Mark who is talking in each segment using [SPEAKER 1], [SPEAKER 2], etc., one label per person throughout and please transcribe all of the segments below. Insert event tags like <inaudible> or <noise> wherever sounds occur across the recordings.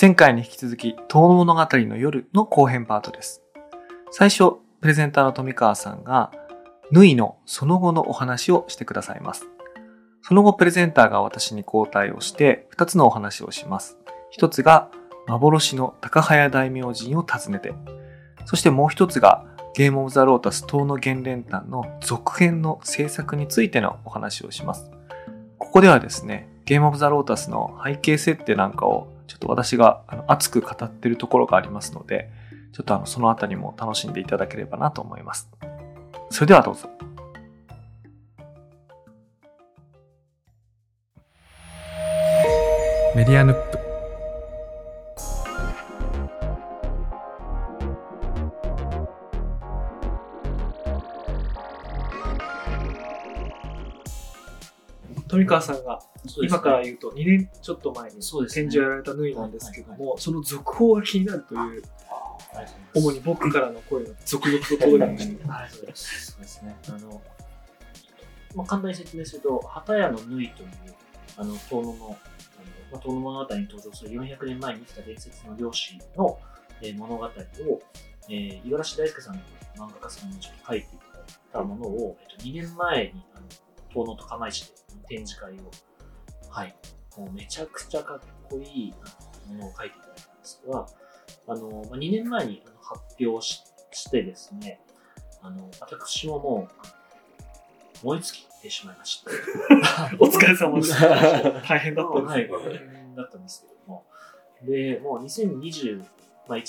[SPEAKER 1] 前回に引き続き、遠野物語の夜の後編パートです。最初、プレゼンターの富川さんが、縫いのその後のお話をしてくださいます。その後、プレゼンターが私に交代をして、二つのお話をします。一つが、幻の高早大明神を訪ねて、そしてもう一つが、ゲームオブザロータス遠野原連弾の続編の制作についてのお話をします。ここではですね、ゲームオブザロータスの背景設定なんかをちょっと私があの熱く語っているところがありますので、ちょっとあのそのあたりも楽しんでいただければなと思います。それではどうぞ。メディアヌップ富川さんが今から言うと2年ちょっと前に展示をやられた縫いなんですけども、その続報が気になるという、主に僕からの声が続々と届いてました。<laughs>
[SPEAKER 2] はい、そうです。ね。あの、まあ、簡単に説明すると、旗屋の縫いという、あの、遠野の、あのまあ、遠野物語に登場する400年前に生きた伝説の漁師の、えー物語を、えー、五十嵐大輔さんという漫画家さんにちょっと書いていただいたものを、えっと、2年前に、あの、遠野と釜石で展示会を、はい、もうめちゃくちゃかっこいいあのものを書いていただいたんですが、あの、まあ、2年前にあの発表ししてですね、あの、私ももう、あの燃え尽きてしまいまして。<laughs>
[SPEAKER 1] お疲れ様です。大変だったんです
[SPEAKER 2] はい、
[SPEAKER 1] ね。
[SPEAKER 2] 大変だったんですけども。で、もう2021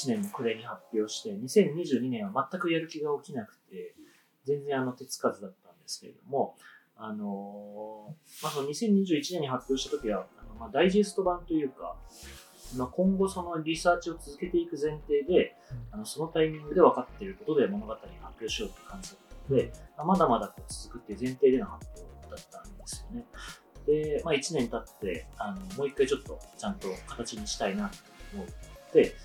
[SPEAKER 2] 年の暮れに発表して、2022年は全くやる気が起きなくて、全然あの手つかずだったんですけれども、あのーまあ、その2021年に発表した時は、あのまあ、ダイジェスト版というか、まあ、今後そのリサーチを続けていく前提で、あのそのタイミングで分かっていることで物語を発表しようという感じだったので、まあまだまだこう続くっていう前提での発表だったんですよね。で、まあ、1年経ってあの、もう一回ちょっとちゃんと形にしたいなと思って、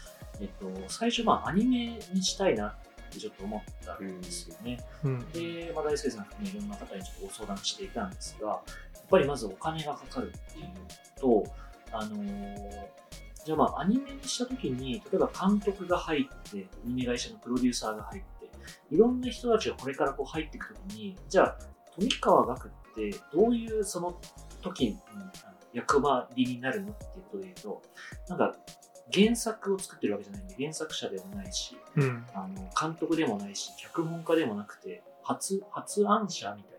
[SPEAKER 2] えっと、最初、まあ、アニメにしたいなってちょっと思ったんですよね。
[SPEAKER 1] うん
[SPEAKER 2] で、まあ、大輔さん含めいろんな方にちょっとご相談していたんですが、やっぱりまずお金がかかるっていうのと、あのーじゃあまあアニメにした時に、例えば監督が入って、アニメ会社のプロデューサーが入って、いろんな人たちがこれからこう入っていく時に、じゃあ富川学ってどういうその時に役割になるのっていうことで言うと、なんか原作を作ってるわけじゃないんで、原作者でもないし、
[SPEAKER 1] うん。
[SPEAKER 2] あの監督でもないし、脚本家でもなくて、発発案者みたいな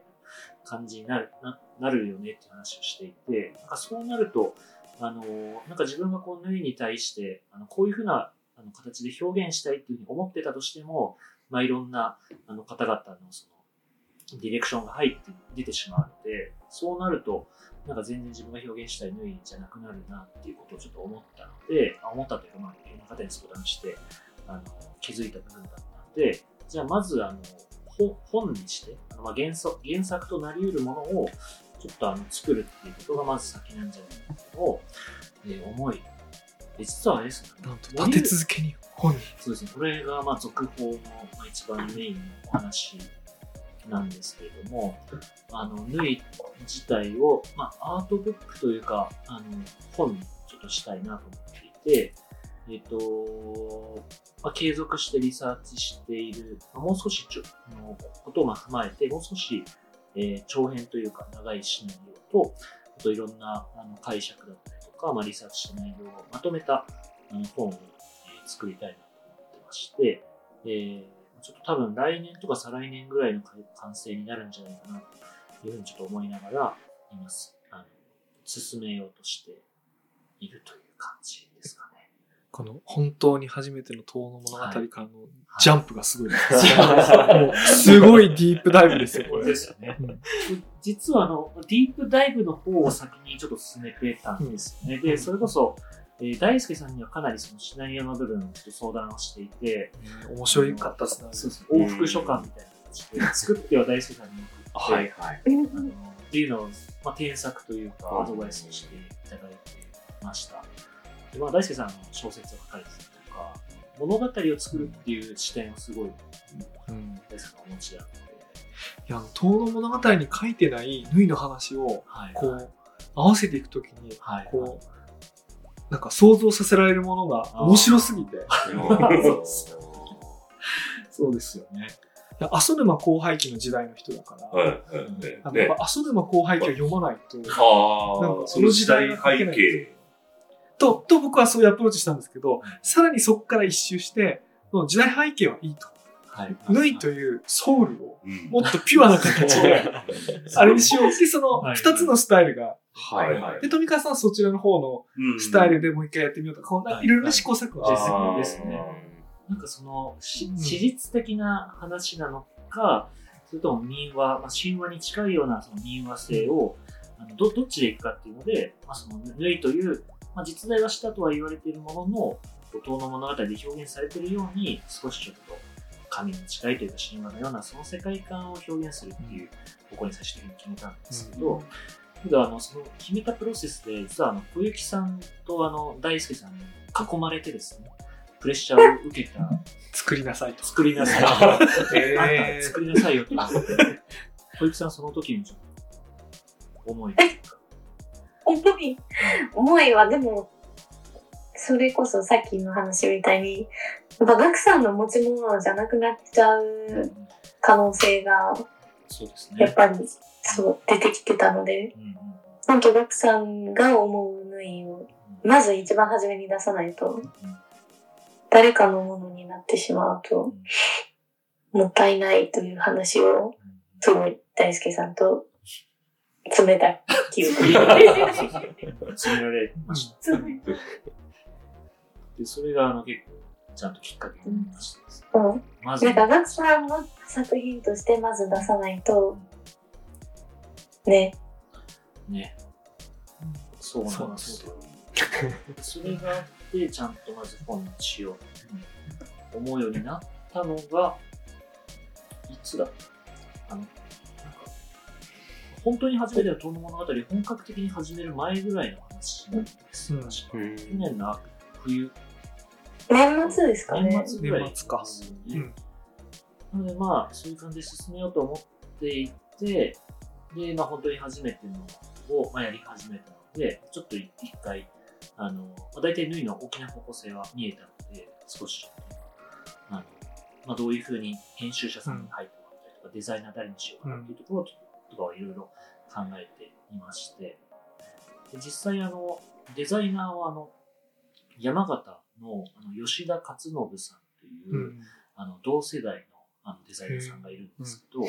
[SPEAKER 2] 感じになるななるよねって話をしていて、なんかそうなると、あのなんか自分がこう縫いに対して、あのこういうふうなあの形で表現したいっていうふうに思ってたとしても、まあ、いろんなあの方々のそのディレクションが入って出てしまうので、そうなると、なんか全然自分が表現したい縫いじゃなくなるなっていうことをちょっと思ったので、あ思ったというか、まあ、いろんな方に相談して、あの気づいた部分だったので、じゃあまずあのほ本にして、あのまあ原作原作となり得るものをちょっとあの作るっていうことがまず先なんじゃないかと、えー思い、で実はあれですね、
[SPEAKER 1] なんと立て続けに本に。
[SPEAKER 2] そうですね、これがまあ続報のまあ一番メインのお話なんですけれども、あの縫い自体を、まあ、アートブックというか、あの本にちょっとしたいなと思っていて、えっ、と、まあ、継続してリサーチしている、まあもう少しちょのことを踏まえて、もう少し、えー長編というか長いシナリオと、あといろんなあの解釈だったりとか、まあ、リサーチした内容をまとめたあの本を、えー作りたいなと思ってまして、えーちょっと多分来年とか再来年ぐらいの完成になるんじゃないかなというふうにちょっと思いながら、今す、あの、進めようとしているという感じですかね。
[SPEAKER 1] この本当に初めての遠野物語からの
[SPEAKER 2] はい
[SPEAKER 1] ジャンプがすごいです。すごいディープダイブですよ、これ。
[SPEAKER 2] ですよね
[SPEAKER 1] うん
[SPEAKER 2] 実はあの、ディープダイブの方を先にちょっと進めてたんですよね。で、それこそ、えー大輔さんにはかなりそのシナリオの部分をちょっと相談をしていて、
[SPEAKER 1] 面白かったですね。
[SPEAKER 2] そうです往復書簡みたいな形で、作っては大輔さんに送って、
[SPEAKER 3] はいはい。
[SPEAKER 2] あのっていうのを、まあ、添削というか、
[SPEAKER 3] うん
[SPEAKER 2] アドバイスをしていただいてました。でまあ、大輔さんの小説を書かれてたりとか、物語を作るっていう視点をすごい
[SPEAKER 1] うん
[SPEAKER 2] 大輔さんがお持ちだったので、
[SPEAKER 1] いや、遠野物語に書いてない縫いの話を、
[SPEAKER 2] はい。
[SPEAKER 1] こう、合わせていくときに、
[SPEAKER 2] はい。
[SPEAKER 1] こう、なんか想像させられるものが面白すぎて。<laughs> そうですよね。いや浅沼後輩記の時代の人だから、
[SPEAKER 3] はいはい
[SPEAKER 1] あの
[SPEAKER 3] ね
[SPEAKER 1] やっぱ浅沼後輩記を読まないと、なんか
[SPEAKER 3] その時代背景。
[SPEAKER 1] と、と僕はそういうアプローチしたんですけど、さらにそこから一周して、時代背景はいいと。
[SPEAKER 2] はい。
[SPEAKER 1] 縫いというソウルを
[SPEAKER 3] うん。
[SPEAKER 1] もっとピュアな形で、<laughs> あれにしよう。って、その
[SPEAKER 2] はい。
[SPEAKER 1] 二つのスタイルが、
[SPEAKER 3] はい。はい。
[SPEAKER 1] で、富川さんはそちらの方の
[SPEAKER 3] うん。
[SPEAKER 1] スタイルでもう一回やってみようとか、いろいろな試行錯誤
[SPEAKER 2] ですね。なんかその、史実的な話なのか、それとも民話、まあ、神話に近いようなその民話性を、あのどどっちでいくかっていうので、まあ、その縫いという、まあ、実在はしたとは言われているものの、怒涛の物語で表現されているように、少しちょっと神に近いというか神話のようなその世界観を表現するっていう方向に最終的に決めたんですけど、けどあのその決めたプロセスで、実はあの小雪さんとあの大輔さんに囲まれてですね、プレッシャーを受けた
[SPEAKER 1] 作りなさいと。
[SPEAKER 2] 作りなさい。<laughs>
[SPEAKER 1] えー <laughs>
[SPEAKER 2] 作りなさいよって言われて。小雪さんその時にちょっと思い。
[SPEAKER 4] 思い、思いはでも、それこそさっきの話みたいに、やっぱガクさんの持ち物じゃなくなっちゃう可能性が、
[SPEAKER 2] そうですね。
[SPEAKER 4] やっぱり、そう、出てきてたので、
[SPEAKER 2] うんうん
[SPEAKER 4] 本当ガクさんが思う縫いを、まず一番初めに出さないと、誰かのものになってしまうと、もったいないという話を、すごい大輔さんと、冷た記憶 <laughs> に。
[SPEAKER 2] 詰められました。で、それがあの結構、ちゃんときっかけになりましたですね。
[SPEAKER 4] うん
[SPEAKER 2] まず、
[SPEAKER 4] なんか、ガクさんの作品としてまず出さないと、ね、
[SPEAKER 2] ね。そうなんですよ。それがあって、ちゃんとまず本にしようと思うようになったのが、いつだったあの、なんか、本当に初めての遠野物語、本格的に始める前ぐらいの話なんですよ。
[SPEAKER 1] うん
[SPEAKER 2] 去年の冬、
[SPEAKER 4] 年末ですかね。
[SPEAKER 2] 年末ぐらい
[SPEAKER 1] 年末かうん。
[SPEAKER 2] なのでまあ、そういう感じで進めようと思っていて、で、まあ本当に初めてのを、まあ、やり始めたので、ちょっと一回、あの、まあ、大体縫いの大きな方向性は見えたので、少し、あの、まあどういうふうに編集者さんに入ってもらったりとか、デザイナー誰にしようかなっていうところとかをいろいろ考えていまして、で実際あの、デザイナーはあの、山形のあの吉田勝信さんという、
[SPEAKER 1] うん。
[SPEAKER 2] あの同世代のあのデザイナーさんがいるんですけど、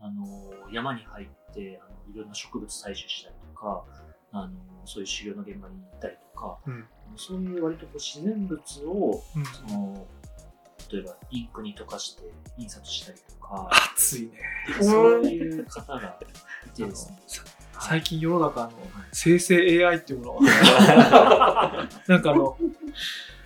[SPEAKER 2] あの山に入ってあのいろんな植物採取したりとかあのそういう修行の現場に行ったりとか、
[SPEAKER 1] うん。
[SPEAKER 2] そういう割とこう自然物を
[SPEAKER 1] うん。
[SPEAKER 2] その例えばインクに溶かして印刷したりとか、
[SPEAKER 1] 熱いね。
[SPEAKER 2] そういう方がいてですね。
[SPEAKER 1] 最近世の中の生成 AI っていうものが。<laughs> なんかあの、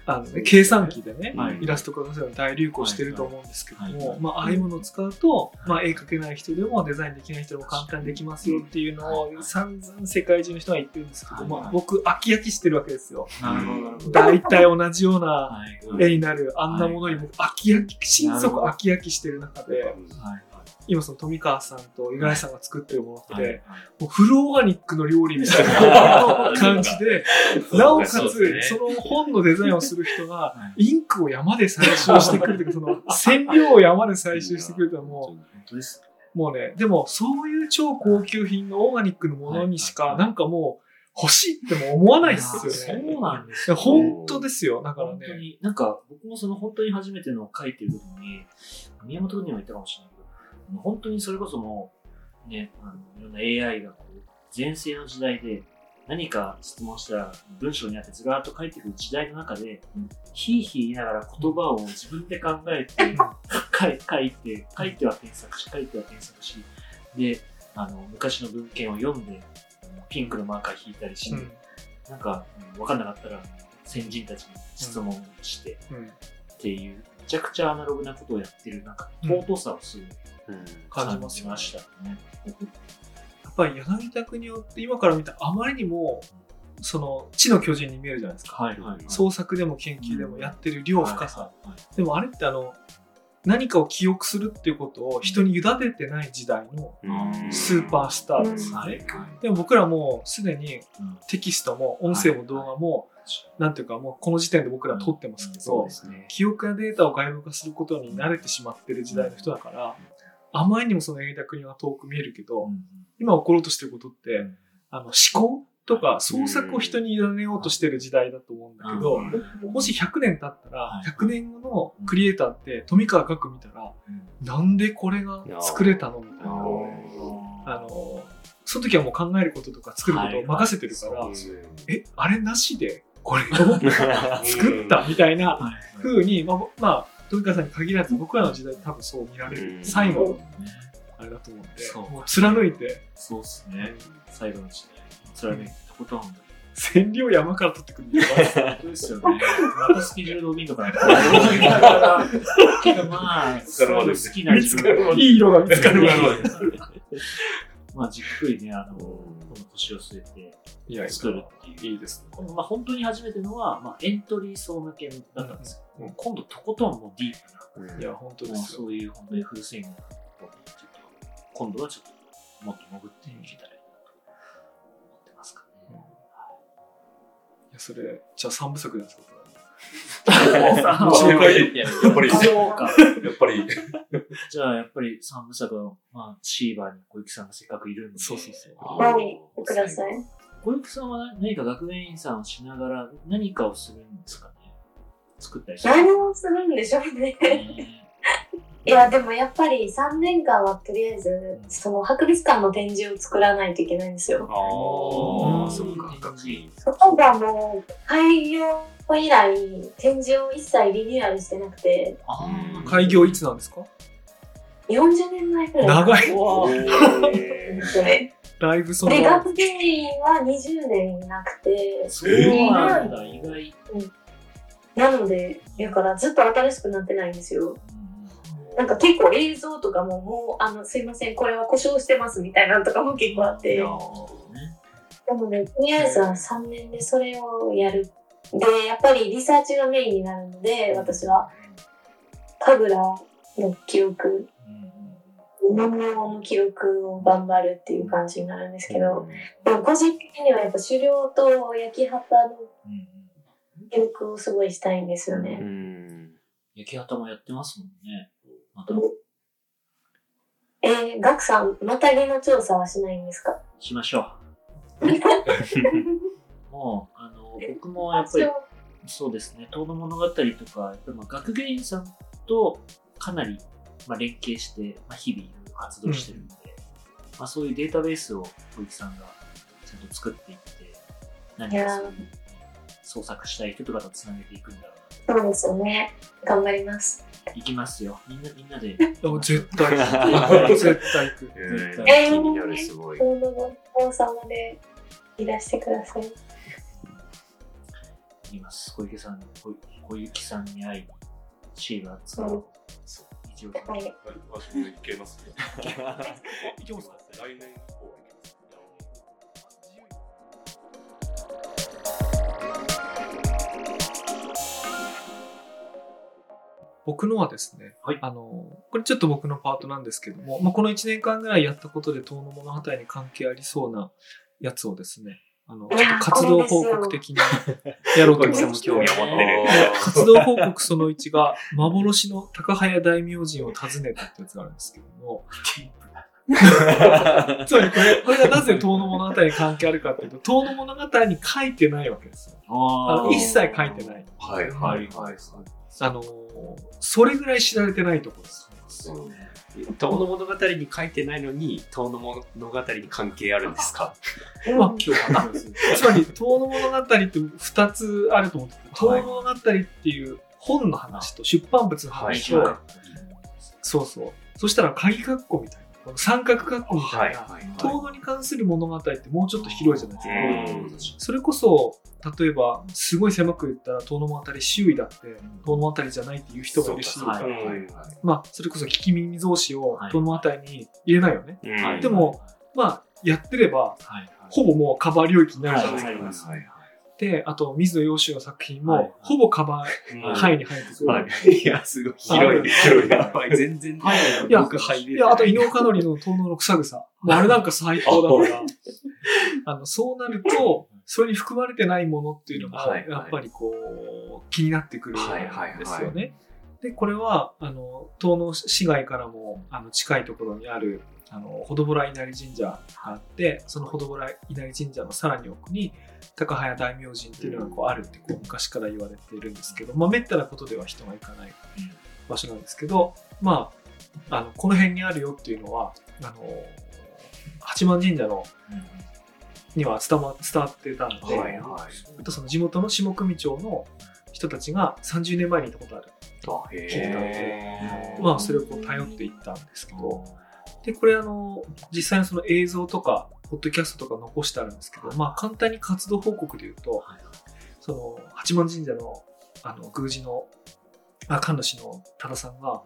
[SPEAKER 1] あのね、計算機でね、
[SPEAKER 2] はい。
[SPEAKER 1] イラスト化が大流行してると思うんですけども、
[SPEAKER 2] はい。はい。
[SPEAKER 1] まあ、ああいうものを使うと、まあ、絵描けない人でもデザインできない人でも簡単にできますよっていうのを散々世界中の人が言ってるんですけど、
[SPEAKER 2] はい。
[SPEAKER 1] まあ、僕、飽き飽きしてるわけですよ。
[SPEAKER 2] なるほど。
[SPEAKER 1] 大体同じような
[SPEAKER 2] はい。
[SPEAKER 1] 絵になるあんなものに僕飽き飽き、心底飽き飽きしてる中で、
[SPEAKER 2] はい
[SPEAKER 1] 今その富川さんと五十嵐さんが作ってるものって、もうフルオーガニックの料理みたいな感じで、なおかつ、
[SPEAKER 3] そ
[SPEAKER 1] の本のデザインをする人が、
[SPEAKER 2] はい
[SPEAKER 1] インクを山で採集してくるというか、その染料を山で採集してくるとも
[SPEAKER 2] 本当ですね
[SPEAKER 1] う、もうね、でもそういう超高級品のオーガニックのものにしか、
[SPEAKER 2] はい
[SPEAKER 1] なんかもう欲しいっても思わないですよね。
[SPEAKER 2] そうなんですよ。
[SPEAKER 1] 本当ですよ。だから
[SPEAKER 2] 本当
[SPEAKER 1] ね。
[SPEAKER 2] に、なんか僕もその本当に初めてのを書いてる時に、宮本君にも言ったかもしれない本当にそれこそもう、ね、あのいろんな AI がこう、前世の時代で何か質問したら文章にあってずらーっと書いてくる時代の中で、ひいひい言いながら言葉を自分で考えて、<laughs> 書いて、書いては添削し、書いては添削し、で、あの、昔の文献を読んで、ピンクのマーカー引いたりして、
[SPEAKER 1] うん。
[SPEAKER 2] なんか、うん分かんなかったら、先人たちに質問して
[SPEAKER 1] うん。
[SPEAKER 2] っていう、めちゃくちゃアナログなことをやってる、なんか、
[SPEAKER 1] うん。
[SPEAKER 2] 尊さをすごい
[SPEAKER 1] 感じ
[SPEAKER 2] 感
[SPEAKER 1] ますよね
[SPEAKER 2] じましたね。
[SPEAKER 1] やっぱり柳田国夫って今から見たらあまりにも、その、地の巨人に見えるじゃないですか。
[SPEAKER 2] はいはい。
[SPEAKER 1] 創作でも研究でもやってる量深さ。
[SPEAKER 2] はいはい
[SPEAKER 1] でもあれってあの、何かを記憶するっていうことを人に委ねてない時代のスーパースターですよね。
[SPEAKER 2] はいはい
[SPEAKER 1] でも僕らもうすでに
[SPEAKER 2] うん
[SPEAKER 1] テキストも音声も動画もなんていうかもうこの時点で僕ら撮ってますけど、
[SPEAKER 5] すね。
[SPEAKER 1] 記憶やデータを外部化することに慣れてしまってる時代の人だから、あまりにもその描いた国は遠く見えるけど、今起ころうとしてることって、あの思考とか創作を人に委ねようとしてる時代だと思うんだけど、もし100年経ったら
[SPEAKER 2] はい、
[SPEAKER 1] 100年後のクリエイターって富川学見たら、なんでこれが作れたのみたいな。あの、その時はもう考えることとか作ることを任せてるから、え、あれなしでこれを <laughs> 作ったみたいな風に、まあ、まあ、富川さんに限らず僕らの時代多分そう見られる最後のあれだと思うんで、
[SPEAKER 2] そう
[SPEAKER 1] もう貫いて、
[SPEAKER 2] そうっすね。最後の時代。貫いてとことん。
[SPEAKER 1] 占領山から取ってくるんですよ。
[SPEAKER 2] ね。またスケジュールかけど <laughs> まあ、好きな自分
[SPEAKER 1] いい色が見つかる
[SPEAKER 3] 見つかる <laughs>
[SPEAKER 2] まあ、じっくりね、あの、この腰を据えて作るっていう。
[SPEAKER 1] いいですね。
[SPEAKER 2] このまあ、本当に初めてのは、まあ、エントリー層向けだったんですけど、今度とことんもうディープな、
[SPEAKER 1] いや、本当ですよ。
[SPEAKER 2] そういう本当にフルスイングなことにちょっと、今度はちょっともっと潜っていけたらいいなと思ってますかね。
[SPEAKER 1] いや、それ、じゃあ三部作です、僕は。
[SPEAKER 3] 紹介やっぱり。やっぱり、
[SPEAKER 2] じゃあ、やっぱり三部作は、まあ、シーバーに小雪さんがせっかくいるんで。
[SPEAKER 1] そうそうそう。
[SPEAKER 4] はい、ください。
[SPEAKER 2] 小雪さんは何か学園員さんをしながら何かをするんですかね作ったりする
[SPEAKER 4] 何をするんでしょうね。
[SPEAKER 2] ね
[SPEAKER 4] いや、でもやっぱり3年間はとりあえず、その博物館の展示を作らないといけないんですよ。
[SPEAKER 5] ああ、
[SPEAKER 1] うん
[SPEAKER 5] そっか、学院。
[SPEAKER 4] そこがもう、開業以来、展示を一切リニューアルしてなくて、
[SPEAKER 2] あー
[SPEAKER 1] 開業いつなんですか
[SPEAKER 4] ？40年前くらい。
[SPEAKER 1] 長い。
[SPEAKER 2] うわ。
[SPEAKER 1] だいぶその、
[SPEAKER 4] で、学芸員は20年いなくて、
[SPEAKER 2] そうなんだ、意外。
[SPEAKER 4] なので、だからずっと新しくなってないんですよ。なんか結構映像とかももう、あの、すいません、これは故障してますみたいなのとかも結構あって。でもね、とりあえずは3年でそれをやる。で、やっぱりリサーチがメインになるので、私は、神楽の記録、文様の記録を頑張るっていう感じになるんですけど、でも個人的にはやっぱ狩猟と焼き畑の記録をすごいしたいんですよね。
[SPEAKER 5] うん。
[SPEAKER 2] 焼き畑もやってますもんね。
[SPEAKER 4] えー、ガクさん、またぎの調査はしないんですか？
[SPEAKER 2] しましょう。<laughs> もう、あの、僕もやっぱり、そうですね、遠野物語とか、やっぱりまあ学芸員さんとかなり、まあ、連携して、まあ、日々活動してるんで、まあ、そういうデータベースを小池さんがちゃんと作っていって、何かそういう創作したい人とかとつなげていくんだろうな。
[SPEAKER 4] そうですよね。頑張ります。
[SPEAKER 2] 行きますよ。みんな、みんなで。
[SPEAKER 1] あ絶対行く。<laughs> 絶対行く。
[SPEAKER 5] えー
[SPEAKER 4] えー
[SPEAKER 5] 気になる、すごい。
[SPEAKER 4] 今度の王様でいらしてください。
[SPEAKER 2] 行きます。小池さん、小小雪さんに会い、シーバーツアーを一応、
[SPEAKER 4] はい。
[SPEAKER 3] はい私もいけますね。
[SPEAKER 1] いけますか
[SPEAKER 3] 来年以降
[SPEAKER 1] 僕のはですね、
[SPEAKER 2] はい
[SPEAKER 1] あの、これちょっと僕のパートなんですけども、まあ、この1年間ぐらいやったことで遠野物語に関係ありそうなやつをですね、あの、ちょっと活動報告的にやろうと思います。<laughs>
[SPEAKER 5] 興味を持ってる。
[SPEAKER 1] 活動報告その1が、幻の高早大明神を訪ねたってやつがあるんですけども、<laughs> つまりこれ、これがなぜ遠野物語に関係あるかっていうと、遠野物語に書いてないわけですよ。あ
[SPEAKER 2] あ
[SPEAKER 1] の一切書いてない。
[SPEAKER 5] はい、はい、はい。
[SPEAKER 1] あの、それぐらい知られてないところです。
[SPEAKER 5] 遠野物語に書いてないのに、遠野物語に関係あるんですか？
[SPEAKER 1] まあ
[SPEAKER 4] うん
[SPEAKER 2] 今日話す。
[SPEAKER 1] つまり、遠野物語って2つあると思ってて、遠野物語っていう本の話と出版物の話と、
[SPEAKER 5] はい。
[SPEAKER 1] そうそう。そしたら鍵括弧みたいな、この三角括弧みたいな、
[SPEAKER 5] はい
[SPEAKER 1] 遠野に関する物語ってもうちょっと広いじゃないですか。
[SPEAKER 5] うん
[SPEAKER 1] それこそ、例えば、すごい狭く言ったら、遠野物語周囲だって、遠野物語じゃないっていう人がいるし、まあ、それこそ聞き耳増しを
[SPEAKER 2] はい
[SPEAKER 1] 遠野物語に入れないよね。
[SPEAKER 5] うん
[SPEAKER 1] でも、まあ、やってれば。ほぼもうカバー領域になるじゃないですか。
[SPEAKER 2] はいはい
[SPEAKER 5] はい
[SPEAKER 1] で、あと、水野洋子の作品
[SPEAKER 2] はい
[SPEAKER 1] も、ほぼカバー
[SPEAKER 5] はい
[SPEAKER 1] 範囲に入ってくる。
[SPEAKER 5] はい。いや、すごい広い。広い。やばい。全然、
[SPEAKER 2] はい
[SPEAKER 1] いや
[SPEAKER 5] 僕入れ
[SPEAKER 1] いや、あと、伊能かのりの遠野の草草。もうあれなんか最高だから。<laughs> あの、そうなると、それに含まれてないものっていうのも、
[SPEAKER 5] はいはい
[SPEAKER 1] やっぱりこう、気になってくるん
[SPEAKER 5] はいはいはい
[SPEAKER 1] ですよね。で、これは、あの、遠野市街からも、あの、近いところにある、あの、ほどぼら稲荷神社があって、そのほどぼら稲荷神社のさらに奥に、高早大明神っていうのがこうあるってこう昔から言われているんですけど、まあ、めったなことでは人が行かない場所なんですけど、まあ、あの、この辺にあるよっていうのは、あの、八幡神社のには伝わ伝わってたので、
[SPEAKER 5] はいはい。
[SPEAKER 1] あとその地元の下組町の人たちが30年前にいたことある。
[SPEAKER 5] あ、
[SPEAKER 1] 聞いてたんでまあそれをこう頼っていったんですけど、で、これあの、実際のその映像とか、ポッドキャストとか残してあるんですけど、まあ簡単に活動報告で言うと、その八幡神社のあの宮司の、あ神主の多田さんが、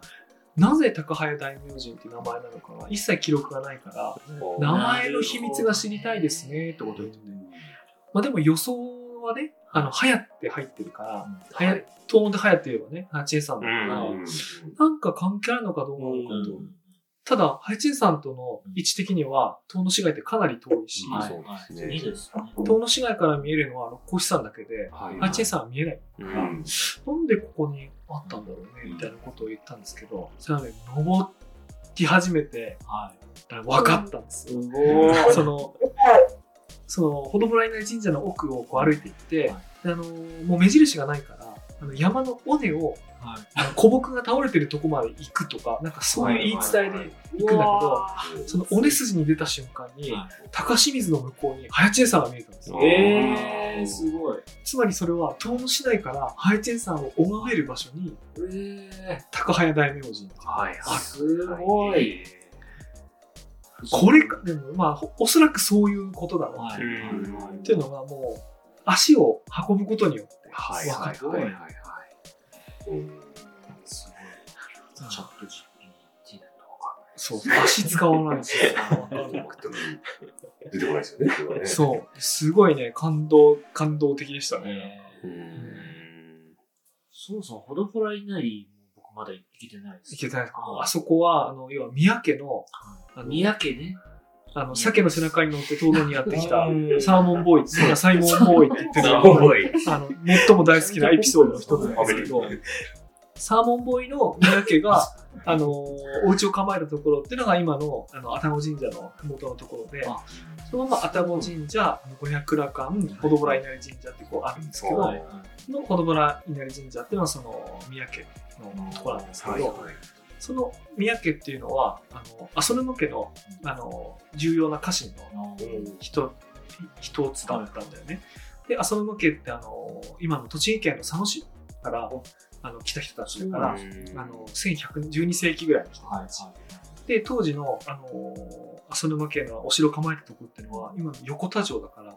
[SPEAKER 1] なぜ高早大明神って名前なのかが一切記録がないから、名前の秘密が知りたいですねってことを言ってて、まあでも予想はね、あの、流行って入ってるから、はや、東音で流行ってればね、ハチエさんだから、
[SPEAKER 5] うん。
[SPEAKER 1] なんか関係あるのかどうなのかと。ただ、ハイチンさんとの位置的には、遠野市街ってかなり遠いし、
[SPEAKER 5] はい。
[SPEAKER 2] そうですね。
[SPEAKER 1] 遠野市街から見えるのは六甲山だけで、
[SPEAKER 5] はい。
[SPEAKER 1] ハイチンさんは見えない。
[SPEAKER 5] うん。
[SPEAKER 1] なんでここにあったんだろうね、みたいなことを言ったんですけど、それはね、登り始めて、
[SPEAKER 2] はい。
[SPEAKER 1] 分かったんですよ。その、その、ほどぼら稲荷神社の奥をこう歩いていって、であの、もう目印がないから、あの山の尾根を、
[SPEAKER 2] はい。
[SPEAKER 1] あの古木が倒れてるとこまで行くとか、なんかそういう言い伝えで行くんだけど、その尾根筋に出た瞬間に、高清水の向こうに早知恵山が見えたんですよ。
[SPEAKER 2] えー、すごい。
[SPEAKER 1] つまりそれは遠野市内から早知恵山を拝める場所に
[SPEAKER 2] え
[SPEAKER 1] 高早大明神っていう
[SPEAKER 5] はい
[SPEAKER 2] ー、すごい。
[SPEAKER 1] これか、でもまあほおそらくそういうことだろう
[SPEAKER 2] はい。
[SPEAKER 5] うん
[SPEAKER 1] っていうのがもう足を運ぶことによって
[SPEAKER 5] はい
[SPEAKER 1] 分かる。
[SPEAKER 5] はいはいはいはい。
[SPEAKER 2] すごい。チャット GPT だとわか
[SPEAKER 1] そう、足使わないし。
[SPEAKER 3] 出てこないですよね、ね。
[SPEAKER 1] そう、すごいね、感動、感動的でした
[SPEAKER 2] る。
[SPEAKER 1] ね。
[SPEAKER 2] そうそう、ほどほら稲荷も僕まだ行けてないです。
[SPEAKER 1] いけたいですかあそこは、あの、要は宮家の、あの
[SPEAKER 2] 宮家ね。
[SPEAKER 1] あの、鮭の背中に乗って東京にやってきた
[SPEAKER 2] うん、
[SPEAKER 1] サーモンボーイ。って、野菜モンボーイって。あの、最も大好きなエピソードの一つなんですけど、サーモンボーイの宮家が、<laughs> あの、お家を構えたところっていうのが今の、あの、愛宕神社の麓のところで。
[SPEAKER 2] あ、
[SPEAKER 1] そのまま愛宕神社、五百羅漢、ほどぼら稲荷神社ってこうあるんですけど、
[SPEAKER 2] はい
[SPEAKER 1] のほどぼら稲荷神社っていうのはその宮家のところなんですけど、その宮家っていうのは、あの、浅沼家の、あの、重要な家臣の人、人つだったんだよね。で、浅沼家ってあの、今の栃木県の佐野市から、あの、来た人たちだから、あの、1112世紀ぐらいの人
[SPEAKER 2] はい
[SPEAKER 1] たち。で、当時の、あの、浅沼家のお城を構えたところっていうのは、今の横田城だから、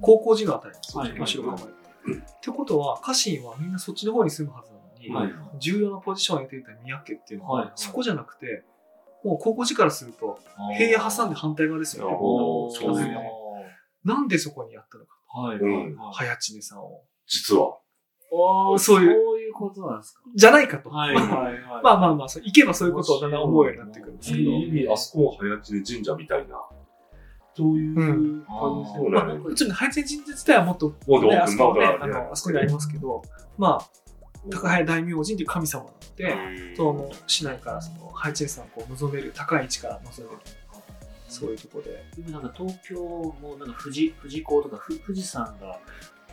[SPEAKER 1] 高校寺のあたり
[SPEAKER 2] はい
[SPEAKER 1] にお城を構えてる。ってことは、家臣はみんなそっちの方に住むはずな重要なポジションを得ていた宮家っていうのは、
[SPEAKER 2] はいはい
[SPEAKER 1] そこじゃなくて、もう高校寺からすると、平野挟んで反対側ですよね。そうですねなんでそこにやったのか。
[SPEAKER 2] はいはいはい。
[SPEAKER 1] 早さんを。
[SPEAKER 3] 実は。
[SPEAKER 2] おー
[SPEAKER 1] そういう
[SPEAKER 2] そういうことなんですか。
[SPEAKER 1] じゃないかと。
[SPEAKER 2] はいはいはい。<laughs>
[SPEAKER 1] まあまあまあ、そう行けばそういうことをだんだん思うようになってくるんですけど。
[SPEAKER 3] いい意味、あそこも早知根神社みたいな。そういう感じそう
[SPEAKER 1] まあ、
[SPEAKER 3] だね。
[SPEAKER 1] もちろん早知根神社自体はもっと、
[SPEAKER 3] もっと
[SPEAKER 1] ね、あそこあそこにありますけど、まあ、高早大明神という神様なので、その市内からその早知根さんを望める、高い位置から望める、そういうところで。
[SPEAKER 2] でもなんか東京もなんか富士富士港とかふ富士山が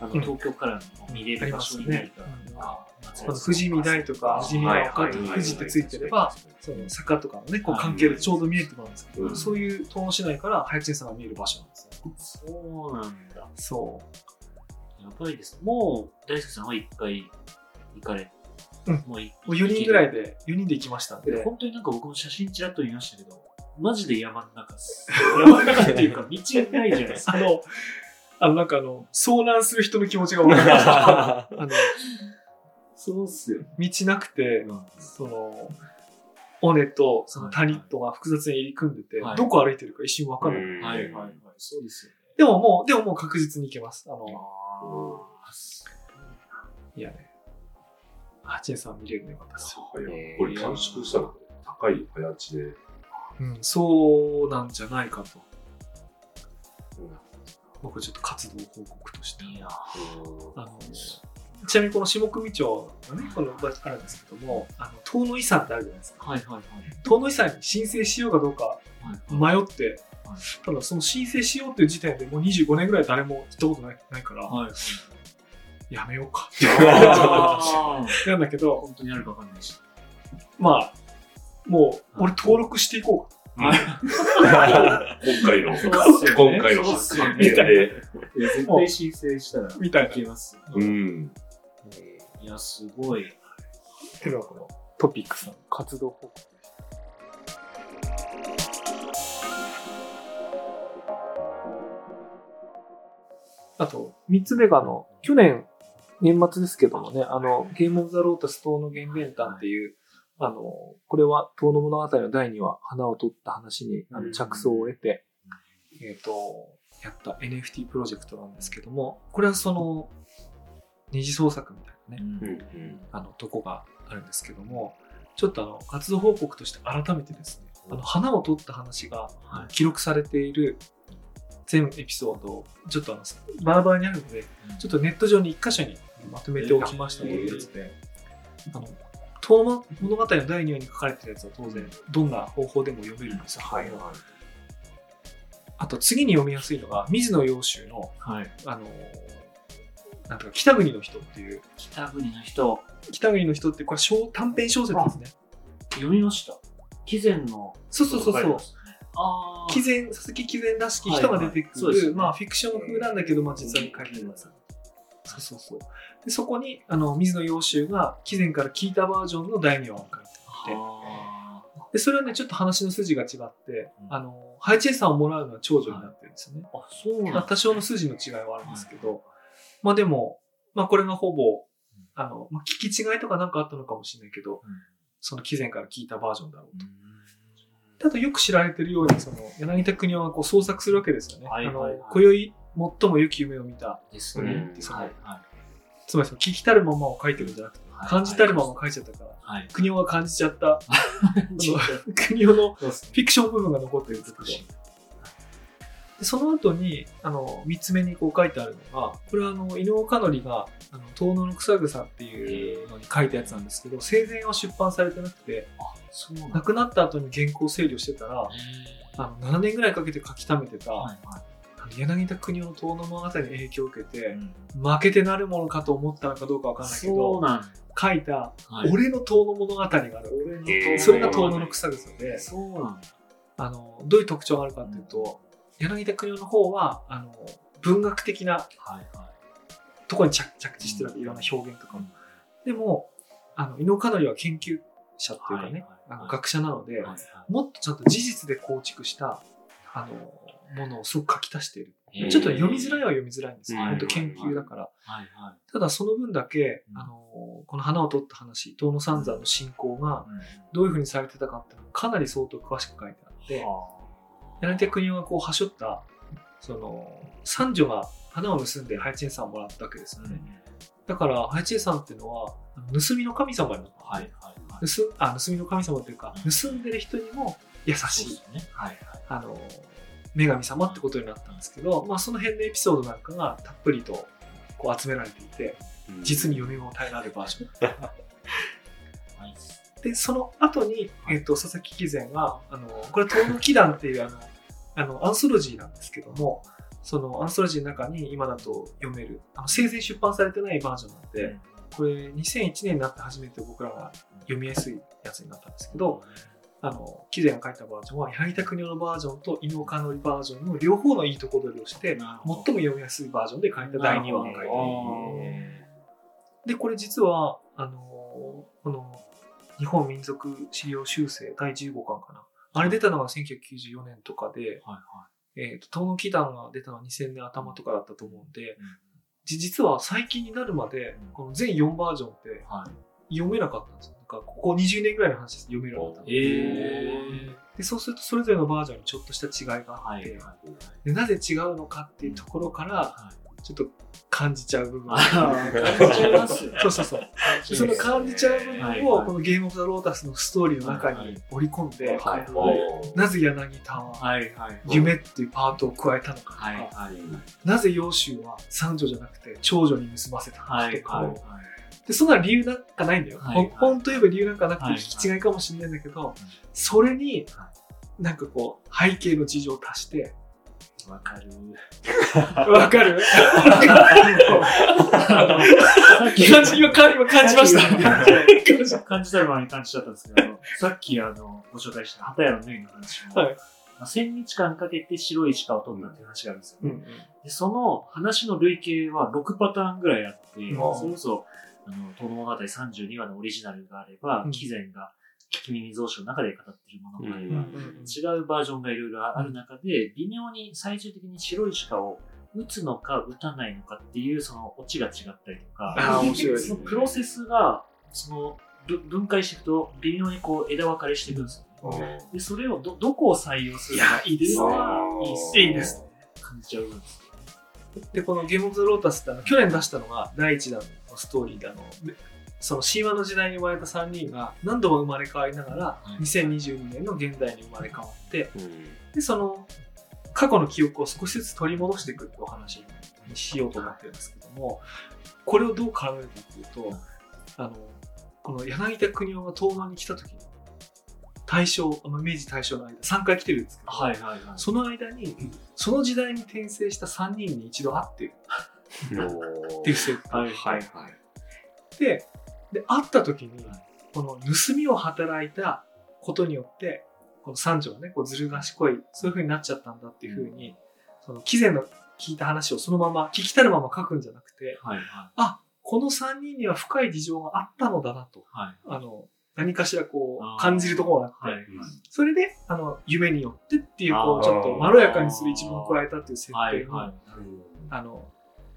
[SPEAKER 2] あの
[SPEAKER 1] うん。
[SPEAKER 2] 東京から見れる場所になるから、
[SPEAKER 1] ね。
[SPEAKER 2] あ
[SPEAKER 1] まず富士見台とか富士見が分かって富士ってついてれば、その坂とかのね、こう関係でちょうど見えるところなんですけど、
[SPEAKER 3] うん。
[SPEAKER 1] そういう遠野市内から早知根さんが見える場所なんですよ。
[SPEAKER 2] そうなんだ。
[SPEAKER 1] そ
[SPEAKER 2] やばいです。もう大輔さんは一回行かれ。
[SPEAKER 1] うん
[SPEAKER 2] もうい。
[SPEAKER 1] う。もう4人ぐらいで、4人で行きましたんで、
[SPEAKER 2] 本当になんか僕も写真ちらっと見ましたけど、マジで山の中っす。<laughs> 山の中っていうか道ないじゃないですか。
[SPEAKER 1] あの、あの、なんかあの、遭難する人の気持ちが分かりました。<laughs> あの、
[SPEAKER 2] そうっすよ。
[SPEAKER 1] 道なくて、その、尾根とその谷とが複雑に入り組んでて、
[SPEAKER 2] はい
[SPEAKER 1] どこ歩いてるか一瞬分かんない。
[SPEAKER 5] うん
[SPEAKER 2] はいはいはい。そうですよね。
[SPEAKER 1] でももう、でももう確実に行けます。あの、
[SPEAKER 2] あ
[SPEAKER 1] いやね、八重さん見れるのよかったですよ。
[SPEAKER 3] 早これ短縮したの高い早知根。
[SPEAKER 1] うん、そうなんじゃないかと。僕ちょっと活動報告として。
[SPEAKER 2] いや
[SPEAKER 1] あのちなみにこの下組町のね、この場所あるんですけども、あの、遠野遺産ってあるじゃないですか。
[SPEAKER 2] はいはいはい。
[SPEAKER 1] 遠野遺産に申請しようかどうか
[SPEAKER 2] はい
[SPEAKER 1] 迷って、ただその申請しようっていう時点でもう25年ぐらい誰も行ったことないないから、
[SPEAKER 2] はい。
[SPEAKER 1] やめようか。
[SPEAKER 2] あ <laughs> ー
[SPEAKER 1] なんだけど、
[SPEAKER 2] 本当にあるかわかんないし。
[SPEAKER 1] まあ、もう、俺登録していこうか。
[SPEAKER 3] 今回の、今回の発見で、
[SPEAKER 2] いや、絶対申請したら
[SPEAKER 1] みたいな。
[SPEAKER 2] いけます。
[SPEAKER 3] うん。
[SPEAKER 2] いや、すごい。
[SPEAKER 1] っていうのがこのトピックスの活動報告。あと、三つ目があの、去年、年末ですけどもね、あの、ゲームオブザロータス島の原弁譚っていう、あの、これは遠の物語の第2話、花を取った話にあの
[SPEAKER 2] うん。
[SPEAKER 1] 着想を得て、えっ、と、やった NFT プロジェクトなんですけども、これはその、二次創作みたいなね、
[SPEAKER 3] うん。うん
[SPEAKER 1] あの、とこがあるんですけども、ちょっとあの、活動報告として改めてですね、あの、花を取った話が
[SPEAKER 2] はい。
[SPEAKER 1] 記録されている全エピソードを、ちょっとあの、バーバーにあるので、ちょっとネット上に一箇所にまとめておきましたというやつで、あの、物語の第2話に書かれてるやつは当然、どんな方法でも読めるんですよ。
[SPEAKER 3] はいはい。
[SPEAKER 1] あと次に読みやすいのが、水野洋州の、
[SPEAKER 2] はい。
[SPEAKER 1] あの、なんとか北国の人っていう、
[SPEAKER 2] 北国の人、
[SPEAKER 1] 北国の人ってこれ小短編小説ですね。
[SPEAKER 2] 読みました。貴前の。
[SPEAKER 1] そうそうそうそう。
[SPEAKER 2] ああ。
[SPEAKER 1] 毅然、佐々木毅然らしき人が出てくる、
[SPEAKER 2] はいはいね
[SPEAKER 1] まあフィクション風なんだけど、まあ実際に書いてるやつ。そうそうそう。で、そこに、あの、水野洋州が毅然から聞いたバージョンの第2話を書いてあって、
[SPEAKER 2] あ
[SPEAKER 1] で、それはね、ちょっと話の筋が違って、
[SPEAKER 2] うん
[SPEAKER 1] あの、ハイチェイさんをもらうのは長女になってるんですよね。
[SPEAKER 2] ーあ、そう
[SPEAKER 1] まあ、
[SPEAKER 2] なんだ。
[SPEAKER 1] 多少の筋の違いはあるんですけど、まあでも、まあこれがほぼ、あの、まあ、聞き違いとかなんかあったのかもしれないけど、その毅然から聞いたバージョンだろうと。あとよく知られてるように、その、柳田国夫がこう創作するわけですよね。
[SPEAKER 2] はいはいはい
[SPEAKER 1] あの、今宵最も良き夢を見た。
[SPEAKER 2] ですね。
[SPEAKER 3] うん
[SPEAKER 2] はいはい。
[SPEAKER 1] つまりその、聞きたるままを書いてるんじゃなくて、
[SPEAKER 2] はい
[SPEAKER 1] 感じたるまま書いちゃったから、
[SPEAKER 2] はい。
[SPEAKER 1] 国夫が感じちゃった、<laughs> <laughs> 国夫のフィクション部分が残ってるんですけど、でその後に、あの、三つ目にこう書いてあるのが、これはあの、伊能かのりが、あの、遠野の草草っていうのに書いたやつなんですけど、生前は出版されてなくて。亡くなった後に原稿整理をしてたら、
[SPEAKER 2] え
[SPEAKER 1] あの、7年ぐらいかけて書き溜めてた、
[SPEAKER 2] ーはいはい。
[SPEAKER 1] 柳田国夫の遠野物語に影響を受けて、
[SPEAKER 2] うん
[SPEAKER 1] 負けてなるものかと思ったのかどうかわかんないけど。書いた、
[SPEAKER 2] はい
[SPEAKER 1] 俺の遠野物語がある。
[SPEAKER 2] 俺の
[SPEAKER 3] えー
[SPEAKER 1] それが遠野の草草で、
[SPEAKER 2] そうなんだ。
[SPEAKER 1] あの、どういう特徴があるかっていうと、柳田国夫の方は、あの、文学的な
[SPEAKER 2] はいはい。
[SPEAKER 1] ところに着着地してるわけ、いろんな表現とかも。でも、あの、伊能かのりは研究者っていうかね、
[SPEAKER 2] はいはい
[SPEAKER 1] あの学者なので、
[SPEAKER 2] はいはい
[SPEAKER 1] もっとちゃんと事実で構築した、あの、ものをすごく書き足している。
[SPEAKER 2] えー
[SPEAKER 1] ちょっと読みづらいは読みづらいんですよ。
[SPEAKER 3] うん
[SPEAKER 1] 本当研究だから。ただその分だけ、
[SPEAKER 2] うん
[SPEAKER 1] あの、この花を取った話、遠野三山の信仰が
[SPEAKER 2] うん
[SPEAKER 1] どういうふうにされてたかってかなり相当詳しく書いてあって、
[SPEAKER 2] は
[SPEAKER 1] 柳手国夫がこう、はしょった、その、三女が花を盗んでハイチェンさんをもらったわけです
[SPEAKER 2] あ
[SPEAKER 1] よね。だから、ハイチェンさんっていうのは、盗みの神様になった。
[SPEAKER 2] はいはいはい。
[SPEAKER 1] 盗あ盗みの神様というか、盗んでる人にも優しい、
[SPEAKER 2] ね。はいはい。
[SPEAKER 1] あの、女神様ってことになったんですけど、まあその辺のエピソードなんかがたっぷりとこう集められていて、実に読み応えのあるバージョン。で、その後に、えっ、と、佐々木貴前が、あの、これ、東の祈願っていう、あの、あの、アンソロジーなんですけども、そのアンソロジーの中に今だと読める、あの、生前出版されてないバージョンなん。で、これ、2001年になって初めて僕らが読みやすいやつになったんですけど、あの、貴前が書いたバージョンは、柳田国夫のバージョンと伊能かのりバージョンの両方のいいとこ取りをして、最も読みやすいバージョンで書いた第2話を書いてで、これ実は、あのーこの、日本民族資料修正第15巻かな。あれ出たのが1994年とかで、
[SPEAKER 2] ーはいは
[SPEAKER 1] えっ、と、東の祈願が出たのは2000年頭とかだったと思うんで、
[SPEAKER 2] うん
[SPEAKER 1] じ実は最近になるまで
[SPEAKER 2] うん、
[SPEAKER 1] この全4バージョンって。読めなかったんですよ。か、ここ20年ぐらいの話です。読めるようになったの。
[SPEAKER 2] え
[SPEAKER 1] で、そうするとそれぞれのバージョンにちょっとした違いがあって、
[SPEAKER 2] はいはい。
[SPEAKER 1] でなぜ違うのかっていうところから、
[SPEAKER 2] は
[SPEAKER 1] ちょっと感じちゃう部分。
[SPEAKER 2] あー感じちゃいますよね。<laughs>
[SPEAKER 1] そうそうそう。その感じちゃう部分を、
[SPEAKER 2] はいはい。
[SPEAKER 1] このゲームオブザロータスのストーリーの中に織り込んで、
[SPEAKER 5] はい
[SPEAKER 1] このなぜ柳田は
[SPEAKER 2] はいはい。
[SPEAKER 1] 夢っていうパートを加えたのかとか、
[SPEAKER 2] はいはい。
[SPEAKER 1] なぜ幼州は三女じゃなくて長女に結ばせたのかとか、
[SPEAKER 2] はいはい。
[SPEAKER 1] でそんな理由なんかないんだよ。
[SPEAKER 2] はい。
[SPEAKER 1] 本当言えば理由なんかなくて
[SPEAKER 2] はい。
[SPEAKER 1] 引き違いかもしれないんだけど、それに
[SPEAKER 2] は
[SPEAKER 1] なんかこう背景の事情を足して、
[SPEAKER 2] わかる。<laughs>
[SPEAKER 1] わかる？感じ今感今感じました。
[SPEAKER 2] 感じたる前に感じちゃったんですけど、さっきあの、ご紹介した畑屋の縫いの話も、
[SPEAKER 1] はい。
[SPEAKER 2] まあ1000日間かけて白い鹿を取ったっていう話があるんですよ。ね。
[SPEAKER 1] うん。
[SPEAKER 2] でその話の累計は6パターンぐらいあって、
[SPEAKER 1] うん。
[SPEAKER 2] それこそ、あの、遠野物語32話のオリジナルがあれば、
[SPEAKER 1] うん。
[SPEAKER 2] 貴前が君見蔵書の中で語っているものがあれば、
[SPEAKER 5] うん。
[SPEAKER 2] 違うバージョンがいろいろある中で、微妙に最終的に白い鹿を打つのか打たないのかっていうそのオチが違ったりとか、
[SPEAKER 1] ああ、面白い。ですね
[SPEAKER 2] その。プロセスが、その、ぶ分解していくと微妙にこう枝分かれしていくんですよね。で、それをど、どこを採用するのか
[SPEAKER 1] いやいいですね。
[SPEAKER 2] いいっす
[SPEAKER 1] いいですね。
[SPEAKER 2] 感じちゃうんです
[SPEAKER 1] で、このゲームオブザロータスってあの、去年出したのが第一弾のストーリーであの、でその神話の時代に生まれた3人が何度も生まれ変わりながら、
[SPEAKER 2] はい
[SPEAKER 1] 2022年の現代に生まれ変わって、
[SPEAKER 5] うん。
[SPEAKER 1] で、その過去の記憶を少しずつ取り戻していくってお話にしようと思ってるんですけども、これをどう絡めるかっていうと、あの、この柳田国夫が東南に来た時に、大正、あの明治大正の間、3回来てるんですけど、
[SPEAKER 2] はいはいはい。
[SPEAKER 1] その間に、その時代に転生した3人に一度会ってるっていう設定
[SPEAKER 2] はい
[SPEAKER 5] はいはい。
[SPEAKER 1] で、で、会った時に
[SPEAKER 2] はい、
[SPEAKER 1] この盗みを働いたことによって、この三女がね、こうずる賢い、そういう風になっちゃったんだっていう風に、その、貴前の聞いた話をそのまま、聞きたるまま書くんじゃなくて、
[SPEAKER 2] はいはい。
[SPEAKER 1] あ、この三人には深い事情があったのだなと、
[SPEAKER 2] はい。
[SPEAKER 1] あの、何かしらこう、感じるところがあって、
[SPEAKER 2] はい。
[SPEAKER 1] それで、あの、夢によってっていう、こう、ちょっとまろやかにする一文を加えたっていう設
[SPEAKER 2] はい。
[SPEAKER 1] 定に、
[SPEAKER 2] はい。
[SPEAKER 1] あの、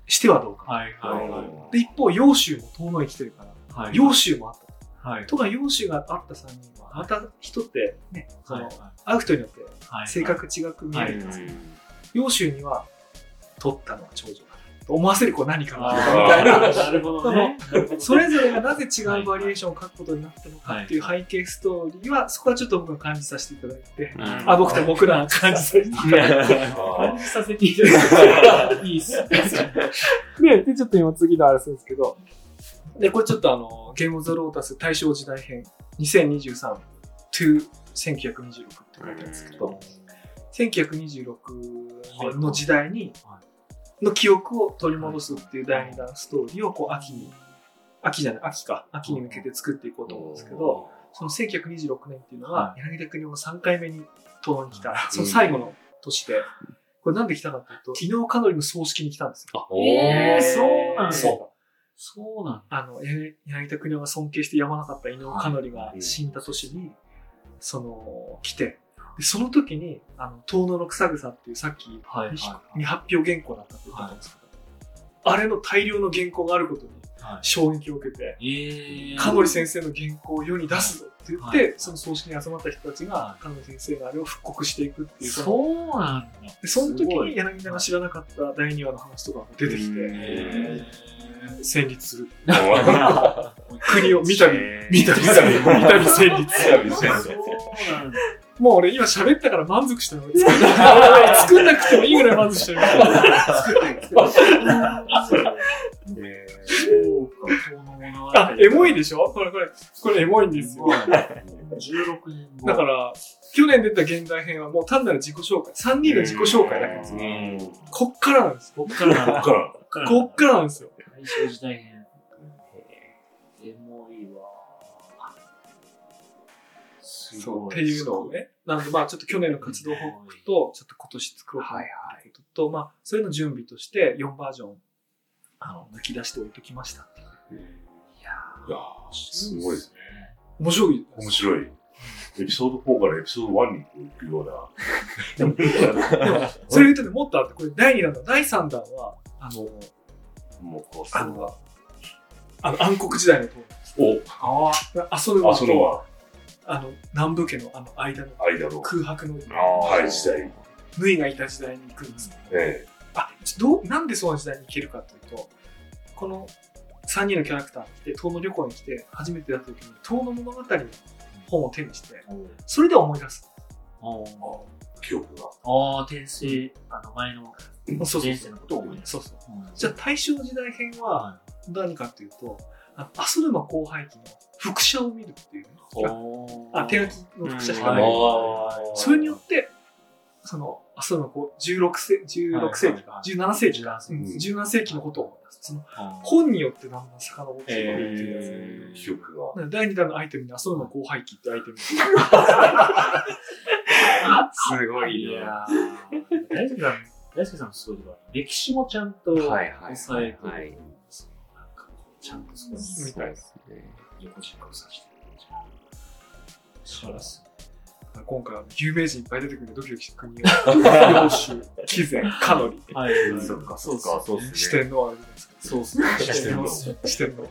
[SPEAKER 1] してはどうか。
[SPEAKER 2] はい。はい。
[SPEAKER 1] で、一方、揚州も遠野に来てるから、
[SPEAKER 2] はい。
[SPEAKER 1] 揚州もあった。
[SPEAKER 2] はい。
[SPEAKER 1] とか、容姿があった3人は、また人ってね、その、
[SPEAKER 2] はい
[SPEAKER 1] 会う人によって
[SPEAKER 2] はい。
[SPEAKER 1] 性格違く見えるんですけど、
[SPEAKER 5] うん
[SPEAKER 1] 容姿には、取ったのは長女だと思わせるこう何かがある
[SPEAKER 2] あー
[SPEAKER 1] みたいな。
[SPEAKER 2] なるほどね。
[SPEAKER 1] それぞれがなぜ違うバリエーションを書くことになったのかっていう背景ストーリーは、そこはちょっと僕が感じさせていただいて、
[SPEAKER 5] うん
[SPEAKER 1] あ、僕と僕らが感じさせていただいて。
[SPEAKER 2] 感じさせていただいて。いいっす。<laughs>
[SPEAKER 1] で、で、ちょっと今次のあれするんですけど、で、これちょっとあの、ゲームオブザロータス大正時代編2023 to 1926って書いてあるんですけど、1926年の時代に
[SPEAKER 2] は、
[SPEAKER 1] の記憶を取り戻すっていう第二弾ストーリーをこう秋に、秋じゃない、秋か、秋に向けて作っていこうと思うんですけど、その1926年っていうのは、
[SPEAKER 2] は
[SPEAKER 1] 柳田国夫が3回目に東に来た、その最後の年で、これなんで来たかっていうと、伊能かのりの葬式に来たんですよ。
[SPEAKER 2] えー、そうなんだ。
[SPEAKER 1] そ
[SPEAKER 2] そうなんだ。
[SPEAKER 1] あの、柳柳田国夫が尊敬してやまなかった伊能かのりが死んだ年に、その、来て、でその時に、あの、遠野の草草っていうさっき
[SPEAKER 2] はい
[SPEAKER 1] 未未発表原稿だったって言ったんですけど、あれの大量の原稿があることに
[SPEAKER 2] はい。
[SPEAKER 1] 衝撃を受けて、
[SPEAKER 2] えー。
[SPEAKER 1] かのり先生の原稿を世に出すぞって言って、
[SPEAKER 2] はい
[SPEAKER 1] その葬式に集まった人たちが、かのり先生のあれを復刻していくっていう、の
[SPEAKER 2] そうなんだ。
[SPEAKER 1] でその時に柳田が知らなかった第2話の話とかも出てきて、
[SPEAKER 2] え
[SPEAKER 1] 戦慄する。
[SPEAKER 2] ー。<laughs>
[SPEAKER 1] 国を見たり、見たり、見たり、見たり戦慄。<laughs>
[SPEAKER 2] そうなんだ。
[SPEAKER 1] もう俺今喋ったから満足したの。<laughs> 作んなくてもいいぐらい満足してる。あ、エモいでしょ？これこれ、これエモいんですよ。
[SPEAKER 2] 16年後。
[SPEAKER 1] だから、去年出た現代編はもう単なる自己紹介。3人の自己紹介だけですよ。こっからなんです。
[SPEAKER 2] こっからなんだ。
[SPEAKER 3] こっから
[SPEAKER 2] こっから
[SPEAKER 1] こっからなんですよ。
[SPEAKER 2] 大正時代編。
[SPEAKER 1] そう、
[SPEAKER 2] ご
[SPEAKER 1] っていうのをね。なので、まあちょっと去年の活動報告と、ちょっと今年作ろうと思ったことと、まあそういうの準備として4バージョン、あの、抜き出しておいてきました。
[SPEAKER 2] いや
[SPEAKER 3] いやーすごいですね。
[SPEAKER 1] 面白い。
[SPEAKER 3] 面白い。エピソード4からエピソード1に行くような。
[SPEAKER 1] でも、それ言うとね、もっとあって、これ第2弾の第3弾は、あの、
[SPEAKER 3] もうこう、
[SPEAKER 1] あの、あの暗黒時代の塔
[SPEAKER 3] お、
[SPEAKER 2] あ
[SPEAKER 1] あその
[SPEAKER 3] あ、そのは、
[SPEAKER 1] あの、南部家のあの間の
[SPEAKER 3] 間の、
[SPEAKER 1] 空白の、
[SPEAKER 3] はい、時代。
[SPEAKER 1] 縫いがいた時代に行くんです。よ。
[SPEAKER 3] え。
[SPEAKER 1] ああどうなんでその時代に行けるかというとこの3人のキャラクターが来て遠野旅行に来て初めて会った時に遠野物語の本を手にしてそれで思い出す。
[SPEAKER 3] 記憶が。
[SPEAKER 2] ああ、転生、あの前の
[SPEAKER 1] そうそう
[SPEAKER 2] 前世のことを思い出す。
[SPEAKER 1] そうそう。
[SPEAKER 2] うん。
[SPEAKER 1] じゃあ大正時代編は何かっていうとあのアスルマ広廃期の複写を見るっていう。ねあ手書きの複写しか
[SPEAKER 5] うん。
[SPEAKER 1] ない、
[SPEAKER 2] はい
[SPEAKER 1] それによってそのアスルマこう16世16世紀か、
[SPEAKER 2] はい
[SPEAKER 1] 17世紀か、
[SPEAKER 2] 17世
[SPEAKER 3] 紀
[SPEAKER 1] 17世紀のことを思い出すその
[SPEAKER 2] あー
[SPEAKER 1] 本によってだんだん遡っていくっていうやつ、
[SPEAKER 5] え
[SPEAKER 3] 記憶が。
[SPEAKER 1] だから第2弾のアイテムにアスルマ広廃期ってアイテム
[SPEAKER 5] すごいな。
[SPEAKER 2] いやー。大輔さん、大輔さんもすごいのは、歴史もちゃんと
[SPEAKER 5] はいはい
[SPEAKER 2] 抑えてる、
[SPEAKER 5] はい
[SPEAKER 2] そのなんかこうちゃんとそこに
[SPEAKER 1] みたいな
[SPEAKER 5] ですね。
[SPEAKER 2] 横軸をさしてる感じが。素晴らしい。
[SPEAKER 1] 今回は有名人いっぱい出てくるドキドキした国を領主貴前カノリ
[SPEAKER 2] はい。
[SPEAKER 5] そっかそっか、そうですね。
[SPEAKER 1] 四天王あるじゃないですか
[SPEAKER 2] そうっすね。
[SPEAKER 1] 四天王
[SPEAKER 2] 四
[SPEAKER 1] 四天王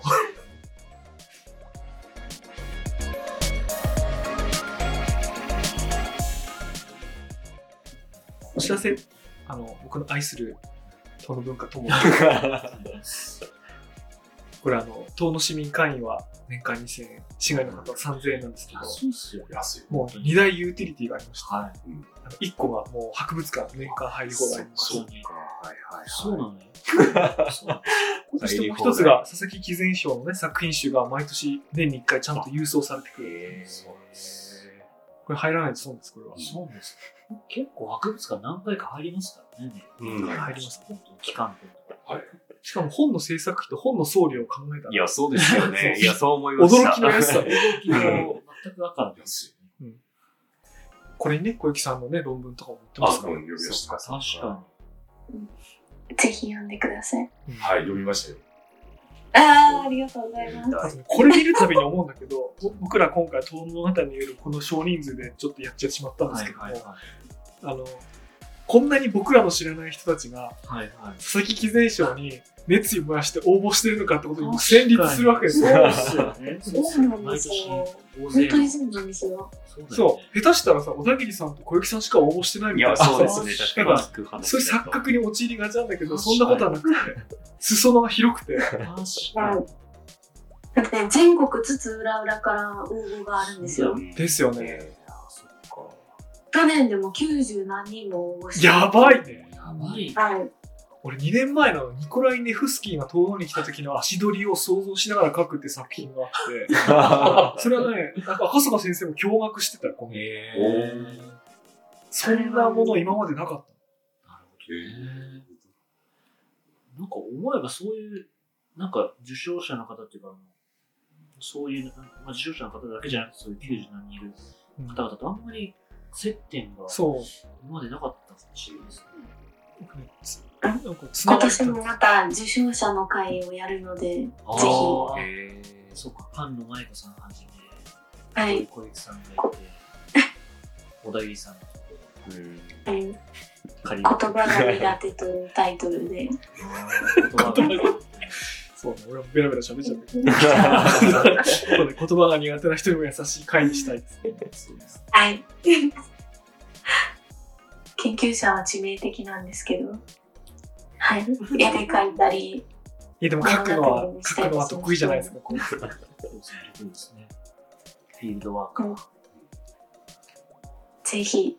[SPEAKER 1] お知らせ。あの僕の愛する東の文化とも <laughs> これあの東の市民会員は年間2000円市外の方は3000円なんですけど
[SPEAKER 2] 安いっすよ。
[SPEAKER 3] 安い。
[SPEAKER 1] もう2大ユーティリティがありまして、
[SPEAKER 2] はい。
[SPEAKER 1] あの1個がもう博物館年間入り放題
[SPEAKER 2] そう
[SPEAKER 3] か。はいはい。
[SPEAKER 2] そうなのよ。そうなの
[SPEAKER 1] そしてもう一つが佐々木貴前賞のね作品集が毎年年に1回ちゃんと郵送されてくる
[SPEAKER 5] え
[SPEAKER 2] そうです。
[SPEAKER 1] これ入らないと損ですこれは
[SPEAKER 2] そうです。結構博物館何回か入りますからね。
[SPEAKER 3] うん
[SPEAKER 1] 入ります
[SPEAKER 2] 期間とか。
[SPEAKER 3] はい。
[SPEAKER 1] しかも本の制作費と本の送料を考えたら
[SPEAKER 5] いや、そうですよね。<laughs> いや、そう思いました。
[SPEAKER 1] 驚きの安さ
[SPEAKER 2] 驚きの全くわからないですよね。
[SPEAKER 1] これにね小雪さんのね論文とかも載ってま
[SPEAKER 3] あ、
[SPEAKER 1] すから
[SPEAKER 3] うん、読みました。
[SPEAKER 2] 確か
[SPEAKER 4] ぜひ読んでください。
[SPEAKER 3] はい、読みましたよ。
[SPEAKER 4] ああ、ありがとうございます。
[SPEAKER 1] これ見るたびに思うんだけどぼ <laughs> 僕ら今回東物語によるこの少人数でちょっとやっちゃってしまったん
[SPEAKER 2] に。
[SPEAKER 1] ですけども、
[SPEAKER 2] はいは
[SPEAKER 1] あのこんなに僕らの知らない人たちが
[SPEAKER 2] いはい。はい
[SPEAKER 1] 佐々木貴前賞に熱意を燃やして応募してるのかってことにも戦慄するわけですよ。
[SPEAKER 2] そうですよね。
[SPEAKER 4] そうなんですよ。本当にそうなんですよ。
[SPEAKER 1] そう、下手したらさ、小田切さんと小雪さんしか応募してないみたいな。
[SPEAKER 5] そうですね。確かに。
[SPEAKER 1] そういう錯覚に陥りがちなんだけど、そんなことはなくて、裾野が広くて、
[SPEAKER 2] 確か
[SPEAKER 4] はい。だって全国津々浦々から応募があるんですよ。
[SPEAKER 1] ですよね。
[SPEAKER 4] 去年でも90何人も応募して。
[SPEAKER 1] やばいね。
[SPEAKER 2] に。やばい。
[SPEAKER 4] はい。
[SPEAKER 1] 俺2年前のニコライ・ネフスキーが東欧に来た時の足取りを想像しながら書くって作品があって、<laughs> それはね、なんか赤坂先生も驚愕してたよ、このそんなもの今までなかっ
[SPEAKER 2] なるほどね。なんか思えばそういう、なんか受賞者の方っていうか、あのそういう、まあ、受賞者の方だけじゃなくて、そういう90何人いる
[SPEAKER 1] た。
[SPEAKER 2] 方々とあんまり接点が
[SPEAKER 1] そう。
[SPEAKER 2] 今までなかったかもしれないですね。
[SPEAKER 4] 今年もまた受賞者の会をやるので、ぜ
[SPEAKER 2] あ
[SPEAKER 4] ひ。
[SPEAKER 2] ー
[SPEAKER 5] えー
[SPEAKER 2] そうか、菅野舞子さんはじめ、
[SPEAKER 4] はい。
[SPEAKER 2] 小雪さんがいて、小田切さんのとこ
[SPEAKER 5] うん
[SPEAKER 4] うん
[SPEAKER 2] 仮
[SPEAKER 4] 言葉が苦手というタイトルで。
[SPEAKER 2] 言葉が
[SPEAKER 1] そうね、俺もベラベラ喋っちゃったけど。<laughs> そうね言葉が苦手な人にも優しい会にしたいですね。
[SPEAKER 2] そうです。
[SPEAKER 4] はい。研究者は致命的なんですけど。はい。絵で描いたり、
[SPEAKER 1] いや、でも書くのは、書くのは得意じゃないですか、こう
[SPEAKER 2] そうですね。得意ですね。フィールドワーク。
[SPEAKER 4] うんぜひ、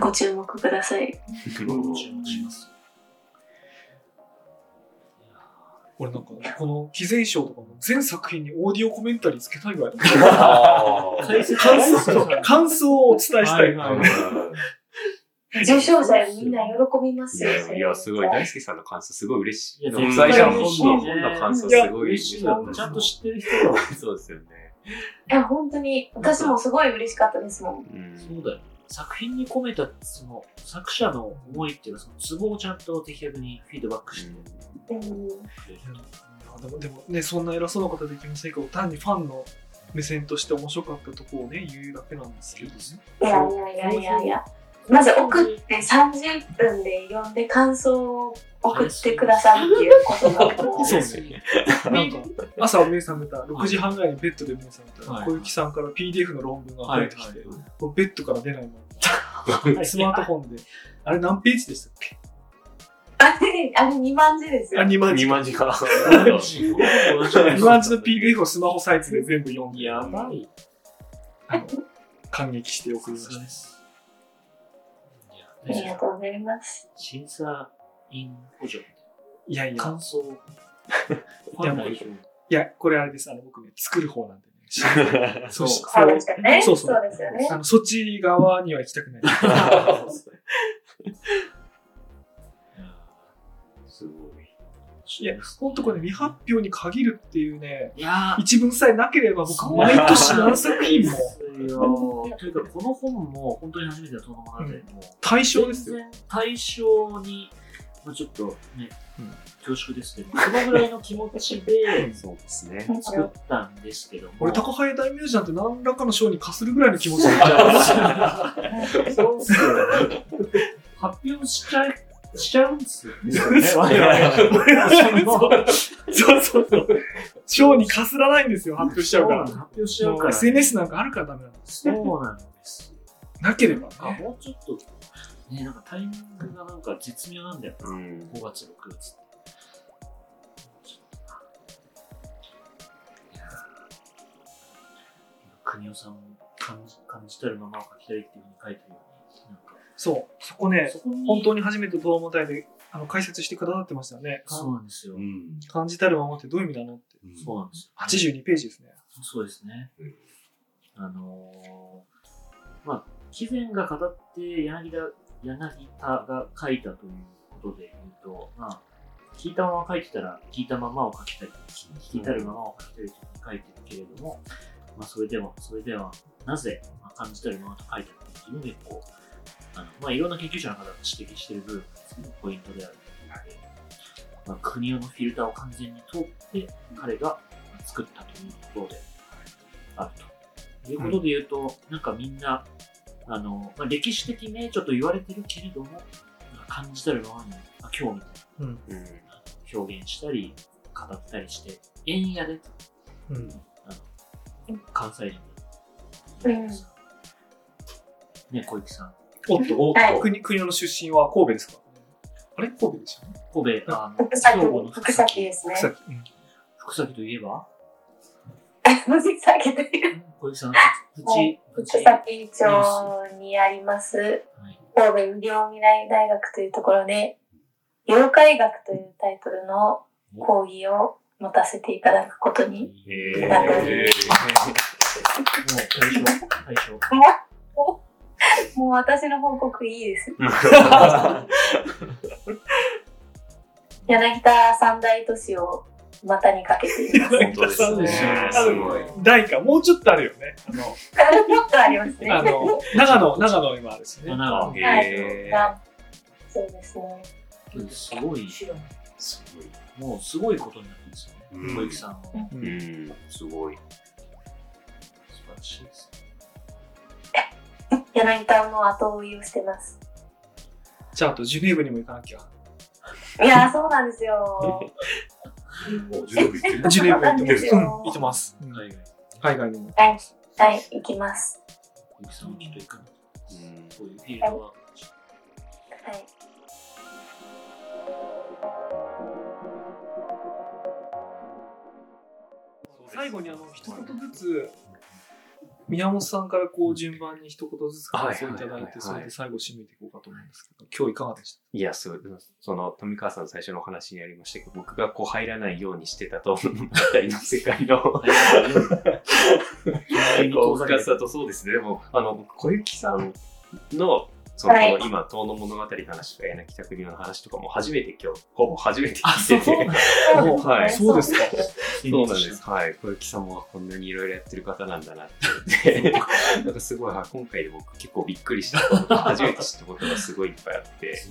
[SPEAKER 4] ご注目ください。
[SPEAKER 2] 注目します。
[SPEAKER 1] 俺なんか、この、毅然賞とかも全作品にオーディオコメンタリーつけたいぐらい <laughs> 感想をお伝えしたい。
[SPEAKER 4] 受賞者みんな喜びますよ。
[SPEAKER 5] いや、いや、すごい。大輔さんの感想すごい嬉しい。
[SPEAKER 2] いや
[SPEAKER 5] 僕最初の
[SPEAKER 2] 嬉しい
[SPEAKER 5] 本の本の感想すごい
[SPEAKER 2] 嬉しいよ。ちゃんと知ってる人が。
[SPEAKER 5] そうですよね。<laughs>
[SPEAKER 4] いや、本当に、私もすごい嬉しかったですもん。
[SPEAKER 5] うん
[SPEAKER 2] そうだよ。作品に込めた、その、作者の思いっていうか、そのツボをちゃんと的確にフィードバックして
[SPEAKER 1] でも、でもね、そんな偉そうなことはできませんけど、単にファンの目線として面白かったところをね、言うだけなんですけどね。
[SPEAKER 4] いやいやいやいやいや。まず送って30分で読んで感想を送ってくださるっていうことが。
[SPEAKER 1] そうね。<laughs> なんか、朝目覚めた、6時半ぐらいにベッドで目覚めたら、
[SPEAKER 2] はい
[SPEAKER 1] 小雪さんから PDF の論文が入ってきて、
[SPEAKER 2] はい
[SPEAKER 1] ベッドから出ないまま、<laughs> スマートフォンで、あれ何ページでしたっけ？
[SPEAKER 4] あれ、あれ2万字ですよ。
[SPEAKER 1] あ、2万字
[SPEAKER 5] 2。万字か。
[SPEAKER 2] 同じ
[SPEAKER 1] 2万字の PDF をスマホサイズで全部読んで、
[SPEAKER 2] やばい。
[SPEAKER 1] 感激して送りまし
[SPEAKER 2] です。いや
[SPEAKER 4] ありがとうございます。
[SPEAKER 2] 審査員補助。
[SPEAKER 1] た。いやいや、
[SPEAKER 2] 感想。フ <laughs>
[SPEAKER 1] いや
[SPEAKER 2] ァン代表。
[SPEAKER 1] いや、これあれです。あの、僕ね、作る方なんでね。<laughs> そうし
[SPEAKER 4] そうですよね。
[SPEAKER 1] そうそう
[SPEAKER 4] ですよね。
[SPEAKER 1] あの、そっち側には行きたくない。<laughs>
[SPEAKER 5] すごい。
[SPEAKER 1] いや、ほんとこれ、未発表に限るっていうね、一文さえなければ僕、毎年何作品も
[SPEAKER 2] も。というか、この本も本当に初めての遠野物語も、
[SPEAKER 1] 対象ですよ。
[SPEAKER 2] 対象に、まあ、ちょっとね、
[SPEAKER 1] うん
[SPEAKER 2] 恐縮ですけど、そのぐらいの気持ちで
[SPEAKER 5] そうですね。
[SPEAKER 2] 作ったんですけども。
[SPEAKER 1] 俺、高早大ミュージアムって何らかの賞に課するぐらいの気持ちで。
[SPEAKER 2] そうっすよね。発表しちゃい、しちゃうんですよね。我 <laughs> 々
[SPEAKER 1] そうそうそう。賞にかすらないんですよ、発表しちゃうから。
[SPEAKER 2] 発表しちゃうから。
[SPEAKER 1] SNS なんかあるからダメなの。
[SPEAKER 2] そうなんです。
[SPEAKER 1] なければ
[SPEAKER 2] あ、
[SPEAKER 1] ね。
[SPEAKER 2] もうちょっと、ね、なんかタイミングがなんか絶妙なんだよな。
[SPEAKER 5] うん。
[SPEAKER 2] 5月、6月って。国尾さんも感じ感じたるままを書きたいっていうふうに書いてるように、なんか、
[SPEAKER 1] そう。そこね、
[SPEAKER 2] そ
[SPEAKER 1] 本当に初めて東問題であの解説してくださってましたよね。
[SPEAKER 2] そうなんですよ。
[SPEAKER 3] うん。
[SPEAKER 1] 感じたるままってどういう意味なのって。
[SPEAKER 2] そうなんですよ。
[SPEAKER 1] 82ページですね。
[SPEAKER 2] そうですね
[SPEAKER 3] うん。
[SPEAKER 2] あのー、まあ、貴前が語って柳田、柳田が書いたということで言うと、まあ、聞いたまま書いてたら、聞いたままを書きたり、聞いたるままを書きたりと書いてるけれども、まあ、それでも、それでは、なぜ、まあ、感じたるままと書いてあるかっていうので、こう、あの、まあ、いろんな研究者の方が指摘している部分ですけど、ポイントであるので、まあ、国用のフィルターを完全に通って、彼が作ったというところであると。いうことで言うと、なんかみんな、あの、まあ、歴史的名著と言われてるけれども、感じたるままに、まあ、興味を
[SPEAKER 1] うん。
[SPEAKER 2] 表現したり、語ったりして、円屋で、
[SPEAKER 1] うん。
[SPEAKER 2] あの、関西人
[SPEAKER 4] うん
[SPEAKER 2] で、ね、小池さん。
[SPEAKER 1] おっと、おっ
[SPEAKER 4] はい。
[SPEAKER 1] と、国、国の出身は神戸ですか？あれ？神戸でしたね。
[SPEAKER 2] 神戸、あの、
[SPEAKER 4] 福崎。福崎。ですね。
[SPEAKER 1] 草木。うん。
[SPEAKER 2] 福崎といえば、
[SPEAKER 4] 福崎という
[SPEAKER 2] 小池さん、プ
[SPEAKER 4] も
[SPEAKER 2] チ、
[SPEAKER 4] う
[SPEAKER 2] プチ、
[SPEAKER 4] 福崎町にあります、
[SPEAKER 2] はい。
[SPEAKER 4] 神戸医療未来大学というところで、妖怪学というタイトルの講義を持たせていただくことに、
[SPEAKER 5] へ
[SPEAKER 4] なってお。
[SPEAKER 5] え
[SPEAKER 4] ります
[SPEAKER 2] もう対象、対象。
[SPEAKER 4] もう私の報告いいです。<laughs> 柳田三大都市を股にかけています。
[SPEAKER 5] 本当ですね。すごい。
[SPEAKER 1] 大か、もうちょっとあるよね。あの、
[SPEAKER 4] もっとありますね。
[SPEAKER 1] あの、長野、長野にもあるしね。
[SPEAKER 2] 長野
[SPEAKER 4] はい
[SPEAKER 5] へ
[SPEAKER 4] そうですね。
[SPEAKER 2] すごい、
[SPEAKER 3] すごい。
[SPEAKER 2] もうすごいことになってるんですよ小池さんは。
[SPEAKER 1] う
[SPEAKER 5] うんん、すごい。
[SPEAKER 2] 素晴らしいです。
[SPEAKER 4] 柳田の後追いをしてます。
[SPEAKER 1] じゃあ、あとジュネーブにも行かなきゃ。
[SPEAKER 4] いやー、そうなんですよ。
[SPEAKER 1] ジュネーブ行ってます。
[SPEAKER 4] そう
[SPEAKER 1] うん、行ってます。うん
[SPEAKER 2] 海外。
[SPEAKER 1] 海外にも。
[SPEAKER 4] はい、はい、行きます。
[SPEAKER 2] 小池さんはきっと行かない。
[SPEAKER 5] うん
[SPEAKER 2] こういうフィールドは。
[SPEAKER 4] はい。
[SPEAKER 1] 最後にあの、一言ずつ、宮本さんからこう順番に一言ずつ感想いただいて、それで最後締めていこうかと思うんですけど、今日いかがでした？
[SPEAKER 5] いや、そう、その、富川さんの最初のお話にありましたけど、僕がこう入らないようにしてたと思ったりの世界の、<laughs> 深さとそうですね。でも、あの、僕小雪さんの、その、
[SPEAKER 4] はい。
[SPEAKER 5] 今、遠野物語の話とか、柳田国の話とかも初めて今日、ほぼ初めて
[SPEAKER 2] あ、
[SPEAKER 5] 聞いてて。
[SPEAKER 2] そう。<laughs>
[SPEAKER 1] もう
[SPEAKER 5] はい。
[SPEAKER 1] そうですか。
[SPEAKER 5] そうなんです。はい。小雪さんもこんなにいろいろやってる方なんだなって。思って、なんかすごい、はい今回で僕結構びっくりした初めて知ったことがすごいいっぱいあって、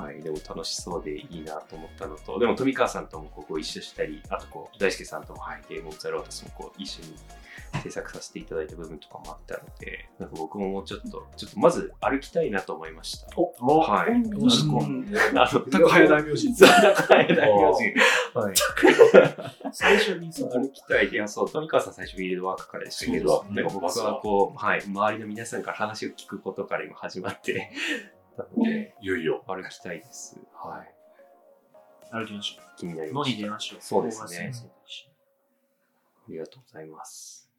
[SPEAKER 5] はい。でも楽しそうでいいなと思ったのと、でも富川さんともこうご一緒したり、あとこう、大輔さんとも、はい、ゲームオブザロータスもこう、一緒に制作させていただいた部分とかもあったので、なんか僕ももうちょっと、ちょっとまず歩きたいなと思いました。
[SPEAKER 1] お
[SPEAKER 5] はい。
[SPEAKER 4] うん
[SPEAKER 1] どうしてこう高早大名人。
[SPEAKER 5] 高早大名人。はい。
[SPEAKER 2] 最初にそ
[SPEAKER 5] 歩きたい。いや、そう、富川さん最初フィールドワークからでしたけど、なんか僕はこう、はい、周りの皆さんから話を聞くことから今始まって、なので、
[SPEAKER 3] いよいよ。
[SPEAKER 5] 歩きたいです。はい。
[SPEAKER 2] 歩きましょ
[SPEAKER 5] 気になりました。
[SPEAKER 2] に出ましょう。
[SPEAKER 5] そうですね
[SPEAKER 2] 大橋先生と一緒に
[SPEAKER 5] ありがとうございます。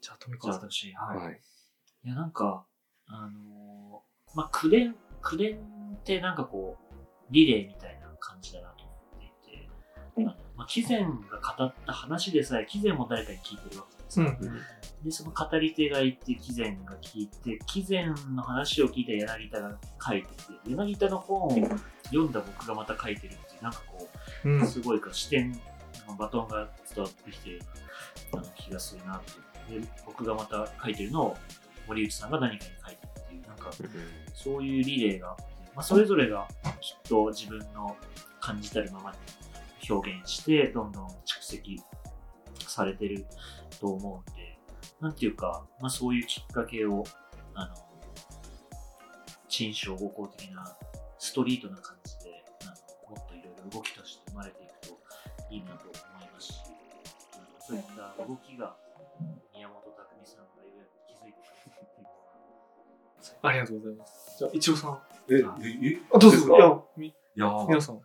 [SPEAKER 1] じゃあ、富
[SPEAKER 2] じゃあ
[SPEAKER 1] 川さん。
[SPEAKER 2] 私、はい。
[SPEAKER 5] はい。
[SPEAKER 2] いや、なんか、あのーまあ、口伝、口伝ってなんかこう、リレーみたいな感じだなと思っていて、まあ、貴前が語った話でさえ、貴前も誰かに聞いてるわけですよ。
[SPEAKER 1] うん。
[SPEAKER 2] で、その語り手がいて、貴前が聞いて、貴前の話を聞いた柳田が書いてて、柳田の本を読んだ僕がまた書いてるっていう、なんかこ
[SPEAKER 1] うん
[SPEAKER 2] う、すごいか視点のバトンが伝わってきてあの気がするなって。で、僕がまた書いてるのを森内さんが何かに書いてるっていう、なんかそういうリレーがあって、まあ、それぞれがきっと自分の感じたるままに表現して、どんどん蓄積されてると思うんで、なんていうか、まあ、そういうきっかけを、あの、陳章合行的なストリートな感じで、あのもっといろいろ動きとして生まれていくといいなと思いますし、あのそういった動きが宮本匠さんがようやく気づいてくれたっていうのは、
[SPEAKER 1] ありがとうございます。じゃあ、一応さん。
[SPEAKER 3] え、え、え、
[SPEAKER 1] あ、どうぞ。
[SPEAKER 3] ですか？
[SPEAKER 1] いや、み
[SPEAKER 3] いやー
[SPEAKER 1] 皆さん。
[SPEAKER 3] い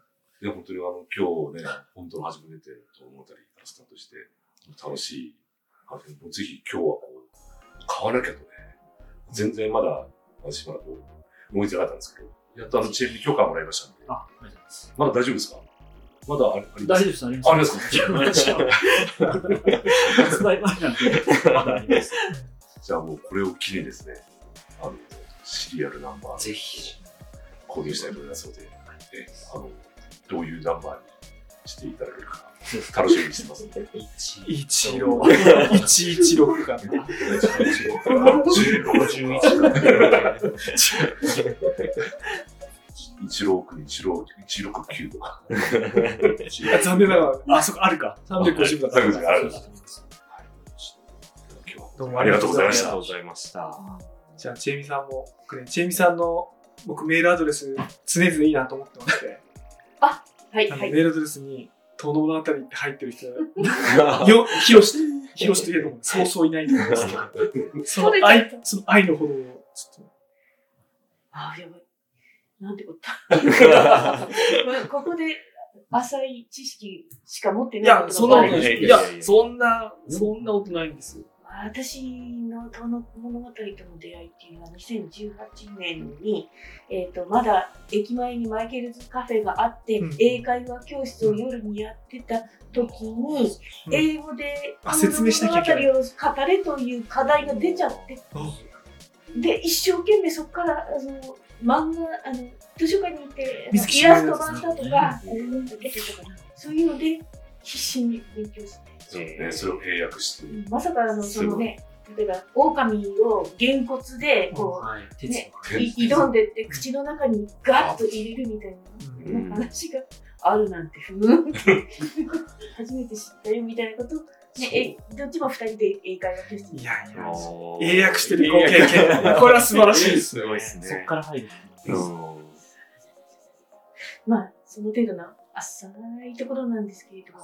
[SPEAKER 3] や、本当にあの、今日ね、本当の初めてと思ったりスタートして、楽しい。あのぜひ今日はこう、買わなきゃとね、全然まだ、私まだこう、動いてなかったんですけど、やっとあのチェーンに許可もらいましたんで、
[SPEAKER 2] あ、ありがとうございます。
[SPEAKER 3] まだ大丈夫ですかまだありあります
[SPEAKER 2] 大丈夫です、あります。
[SPEAKER 3] ありますか
[SPEAKER 2] 発売前なんで、まだあります。
[SPEAKER 3] じゃあもうこれを機にですね、<laughs> あの、シリアルナンバー
[SPEAKER 2] ぜひ。
[SPEAKER 3] 購入したいと思いますので、えあの、どういうナンバーにしていただけるか、楽しみにしてますので。
[SPEAKER 1] 一郎。一一六かな。
[SPEAKER 3] 16、16、169とか。
[SPEAKER 1] 残念ながら、あ、そこあるか。350だ
[SPEAKER 3] 350ある
[SPEAKER 1] どうも
[SPEAKER 3] ありがとうございました
[SPEAKER 5] ありがとう。ございました。
[SPEAKER 1] じゃあ、チェミさんも、僕ね、チェミさんの、僕メールアドレス、常々いいなと思ってまして、
[SPEAKER 4] はい、はい。
[SPEAKER 1] あのメールアドレスに、遠野物語って入ってる人、<laughs> よ、ひろし、ひろしといえども、そうそういないと思うんですけど、その愛、その愛のほどを、ちょっと、
[SPEAKER 4] あー、やばい。なんてこった。<laughs> ここで浅い知識しか持って
[SPEAKER 1] いや、
[SPEAKER 4] ないこと
[SPEAKER 1] そんなことない
[SPEAKER 5] いや、
[SPEAKER 1] そんな、そんなことないんですよ。
[SPEAKER 4] 私の遠野物語との出会いっていうのは2018年に、えっとまだ駅前にマイケルズカフェがあって、
[SPEAKER 1] うん
[SPEAKER 4] 英会話教室を夜にやってた時に、
[SPEAKER 1] うん。
[SPEAKER 4] 英語で
[SPEAKER 1] あ説明しなきゃいけない。
[SPEAKER 4] 物語を語れという課題が出ちゃって。で一生懸命そこからあの漫画あの図書館に行ってイラスト
[SPEAKER 1] しげるやつ
[SPEAKER 4] 版だとか、そういうので必死に勉強して。
[SPEAKER 3] そうね、それを英訳して。
[SPEAKER 4] まさかあのそのね例えば狼をげんこつでこ
[SPEAKER 2] はい。
[SPEAKER 4] ね挑んでって口の中にガッと入れるみたい
[SPEAKER 1] うん
[SPEAKER 4] な話があるなんてふーん初めて知ったよみたいなことをねえどっちも二人で英会話教室に
[SPEAKER 1] いやいや英訳 <laughs> してるご経験。<laughs> これは素晴らしいです
[SPEAKER 5] すごいですね。
[SPEAKER 2] そっから入る。
[SPEAKER 5] うん
[SPEAKER 4] まあその程度の浅いところなんですけれども、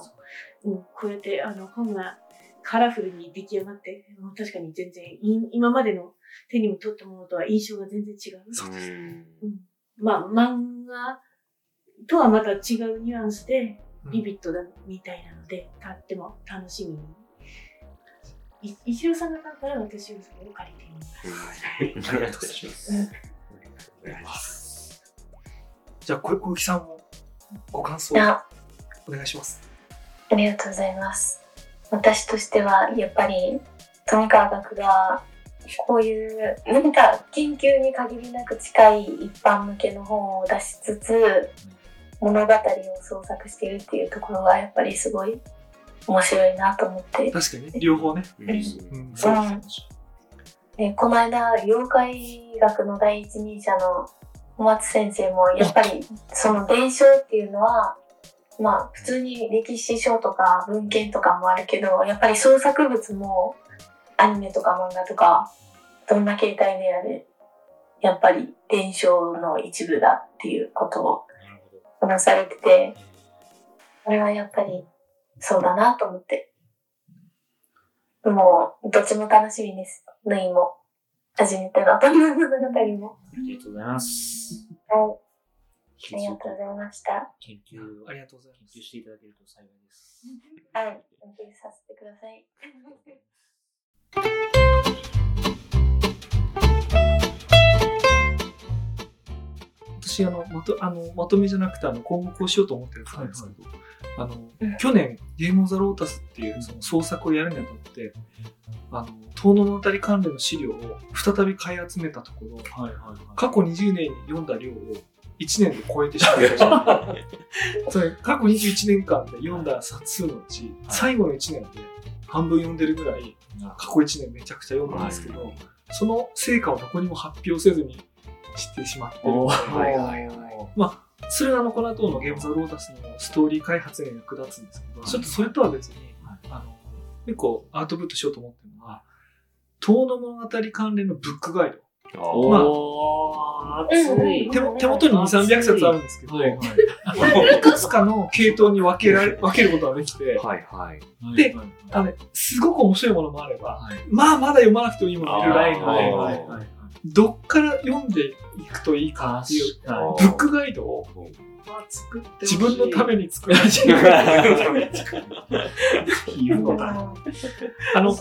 [SPEAKER 4] うん、こうやってあの本がカラフルに出来上がってもう確かに全然い今までの手にも取ったものとは印象が全然違う。
[SPEAKER 5] うん
[SPEAKER 4] まあ、漫画とはまた違うニュアンスで、ビビッドだみたいなので、とっても楽しみに。い一郎さんが買ったら私はそれを借りてみます。
[SPEAKER 1] ありがとうございます。じゃあ、小雪さんもご感想
[SPEAKER 4] あ
[SPEAKER 1] お願いします。
[SPEAKER 4] ありがとうございます。私としては、やっぱり、富川学が、こういう、何か研究に限りなく近い一般向けの本を出しつつ、物語を創作しているっていうところが、やっぱりすごい面白いなと思って。
[SPEAKER 1] 確かにね、両方ね。
[SPEAKER 5] うん
[SPEAKER 1] うん、
[SPEAKER 4] う
[SPEAKER 1] そう。
[SPEAKER 4] んでこの間、妖怪学の第一人者の小松先生も、やっぱりその伝承っていうのは、まあ普通に歴史書とか文献とかもあるけど、やっぱり創作物もアニメとか漫画とか、どんな形態であれ、やっぱり伝承の一部だっていうことを。話されてて、これはやっぱりそうだなと思って。もう、どっちも楽しみです。縫いも、初めての大人の物語も。
[SPEAKER 2] ありがとうございます。
[SPEAKER 4] はいありがとうございました。
[SPEAKER 2] 研究、
[SPEAKER 1] ありがとうございます
[SPEAKER 2] 研究していただけると幸いです。
[SPEAKER 4] はい、研究させてください。
[SPEAKER 1] 私あのまとあのまとめじゃなくてあの今後こうしようと思ってるんですけど、あの去年ゲームオブザロータスっていうその創作をやるにあたってあの遠野のあたり関連の資料を再び買い集めたところ
[SPEAKER 2] はいはいはい。
[SPEAKER 1] 過去20年に読んだ量を1年で超えてしまいました。<laughs> それ過去21年間で読んだ冊数のうち、最後の1年で半分読んでるぐらい過去1年めちゃくちゃ読んだんですけど、その成果をどこにも発表せずにしてしまってる。まあ、それがあのこの後のゲームザロータスのストーリー開発に役立つんですけど、ちょっとそれとは別に、あの、結構アウトプットしようと思ってるのは、遠野物語関連のブックガイド。
[SPEAKER 2] お
[SPEAKER 1] まあ。手も手元に2、300冊あるんですけど、
[SPEAKER 2] はいはい。
[SPEAKER 1] いくつかの系統に分けられ、<laughs> 分けることができて、
[SPEAKER 5] はいはい。
[SPEAKER 1] で
[SPEAKER 2] はい
[SPEAKER 1] あのね、すごく面白いものもあれば、
[SPEAKER 2] はい。
[SPEAKER 1] まあまだ読まなくてもいいものもいるので、
[SPEAKER 5] はい
[SPEAKER 2] はいはい。
[SPEAKER 1] どっから読んでいくといいかっていう、ブックガイドを自分のために作られてる。あの、あの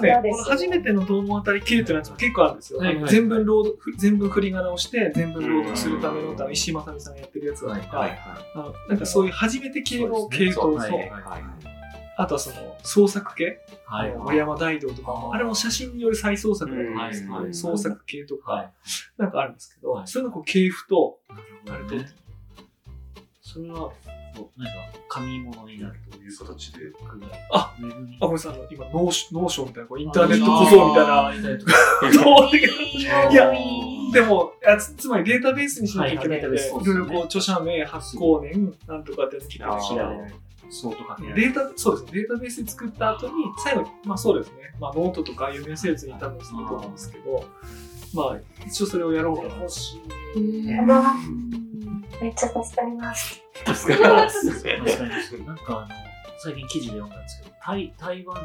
[SPEAKER 1] ね、この初めての遠物語系っていうやつも結構あるんですよ。
[SPEAKER 2] はいはい。
[SPEAKER 1] 全文朗読、全文振り仮名をして、全文朗読するための歌の石井正美さんがやってるやつだとか、
[SPEAKER 5] はいはい。
[SPEAKER 1] あのなんかそういう初めて系の系統と、あとはその創作系、
[SPEAKER 2] はい
[SPEAKER 1] あの森山大道とかも、あれも写真による再創作だと思うん。ですけど、創作系とか、
[SPEAKER 2] はい。
[SPEAKER 1] なんかあるんですけど、
[SPEAKER 2] はい。
[SPEAKER 1] そういうのこう系譜と、
[SPEAKER 2] なるほどね。それは、そうなんか、紙物になると
[SPEAKER 3] という形で。
[SPEAKER 1] ああ、ごめんなさい、あの今、ノーシノーションみたいな、こうインターネット小僧みたいな、いや
[SPEAKER 2] い
[SPEAKER 1] でも、あつつまりデータベースにしなきゃいけないので、
[SPEAKER 2] はい
[SPEAKER 1] ろいろこう、著者名、発行年、なんとかってやつ聞
[SPEAKER 5] あー
[SPEAKER 2] 調べられる。そうとかけられる。
[SPEAKER 1] データ、そうですね、データベースで作った後に、最後に、まあそうですね、まあノートとか読みやすいやつに多分すると思うんですけど、まあ一応それをやろうかな。
[SPEAKER 2] 欲しい。
[SPEAKER 4] めっちゃ助かります。
[SPEAKER 2] 確かに。なんかあの、最近記事で読んだんですけど、台台湾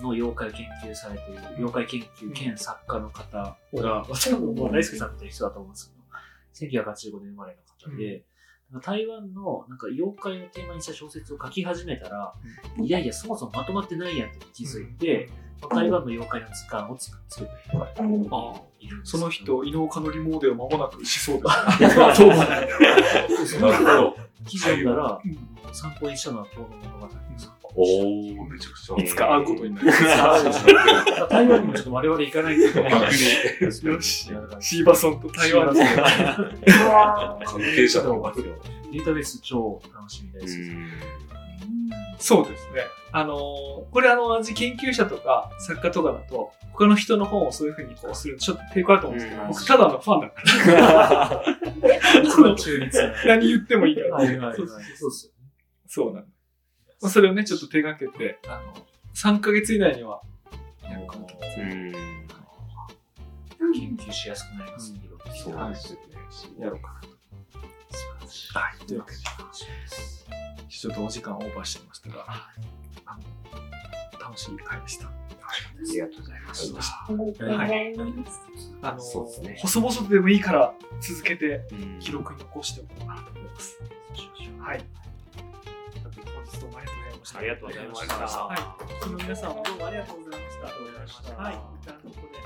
[SPEAKER 2] の妖怪を研究されている、妖怪研究兼作家の方が、多分もう大輔さんみたいな人だと思うんですけど、1985年生まれの方で、なんか台湾のなんか妖怪をテーマにした小説を書き始めたら、いやいや、そもそもまとまってないやんって気づいて、台湾の妖怪の図鑑を作作った人が
[SPEAKER 4] うん
[SPEAKER 1] あ
[SPEAKER 2] いる
[SPEAKER 1] その人、伊能かのりモーデルを間もなくしそうだ。
[SPEAKER 2] そう
[SPEAKER 3] なるほど。
[SPEAKER 2] 記事読んだら、
[SPEAKER 1] うん
[SPEAKER 2] 参考にしたのは東の物語です。
[SPEAKER 3] おー、めちゃくちゃ。
[SPEAKER 1] いつか会うことになる。
[SPEAKER 2] 台湾にもちょっと我々行かないといけない。
[SPEAKER 1] よし。シーバソンと台湾で。
[SPEAKER 4] うわー
[SPEAKER 3] 関係者の方
[SPEAKER 2] データベース超楽しみです。
[SPEAKER 1] そうですね。あのーこれあの、同じ研究者とか作家とかだと、他の人の本をそういうふうにこうするとちょっと抵抗あると思うんですけど、
[SPEAKER 5] うん
[SPEAKER 1] 僕ただのファンだから。
[SPEAKER 2] 一番中立な。
[SPEAKER 1] 何言ってもいいから。
[SPEAKER 2] はいはいはい。
[SPEAKER 1] そ
[SPEAKER 2] そうう
[SPEAKER 1] そう
[SPEAKER 2] ですよね。
[SPEAKER 1] そうなんあ、それをね、ちょっと手掛けて、あの、3ヶ月以内にはやるかなと。
[SPEAKER 5] うん。
[SPEAKER 2] 研究しやすくなりますね。いろいろ
[SPEAKER 5] そうですよね。
[SPEAKER 1] やろうかなと。はい。というわけで、ちょっとお時間オーバーしちゃいましたが、あの、楽しい回でした。
[SPEAKER 5] ありがとうございました。
[SPEAKER 4] ありがとうございます。
[SPEAKER 1] あの、
[SPEAKER 5] そうですね
[SPEAKER 1] 細々とでもいいから続けて
[SPEAKER 5] うん
[SPEAKER 1] 記録に残しておこうかなと思います。はい。本日どうもありがとうございました。
[SPEAKER 5] ありがとうございました
[SPEAKER 1] はい。皆さんもどうもありがとうございました。
[SPEAKER 2] ありがとうございました
[SPEAKER 1] はい。一旦ここで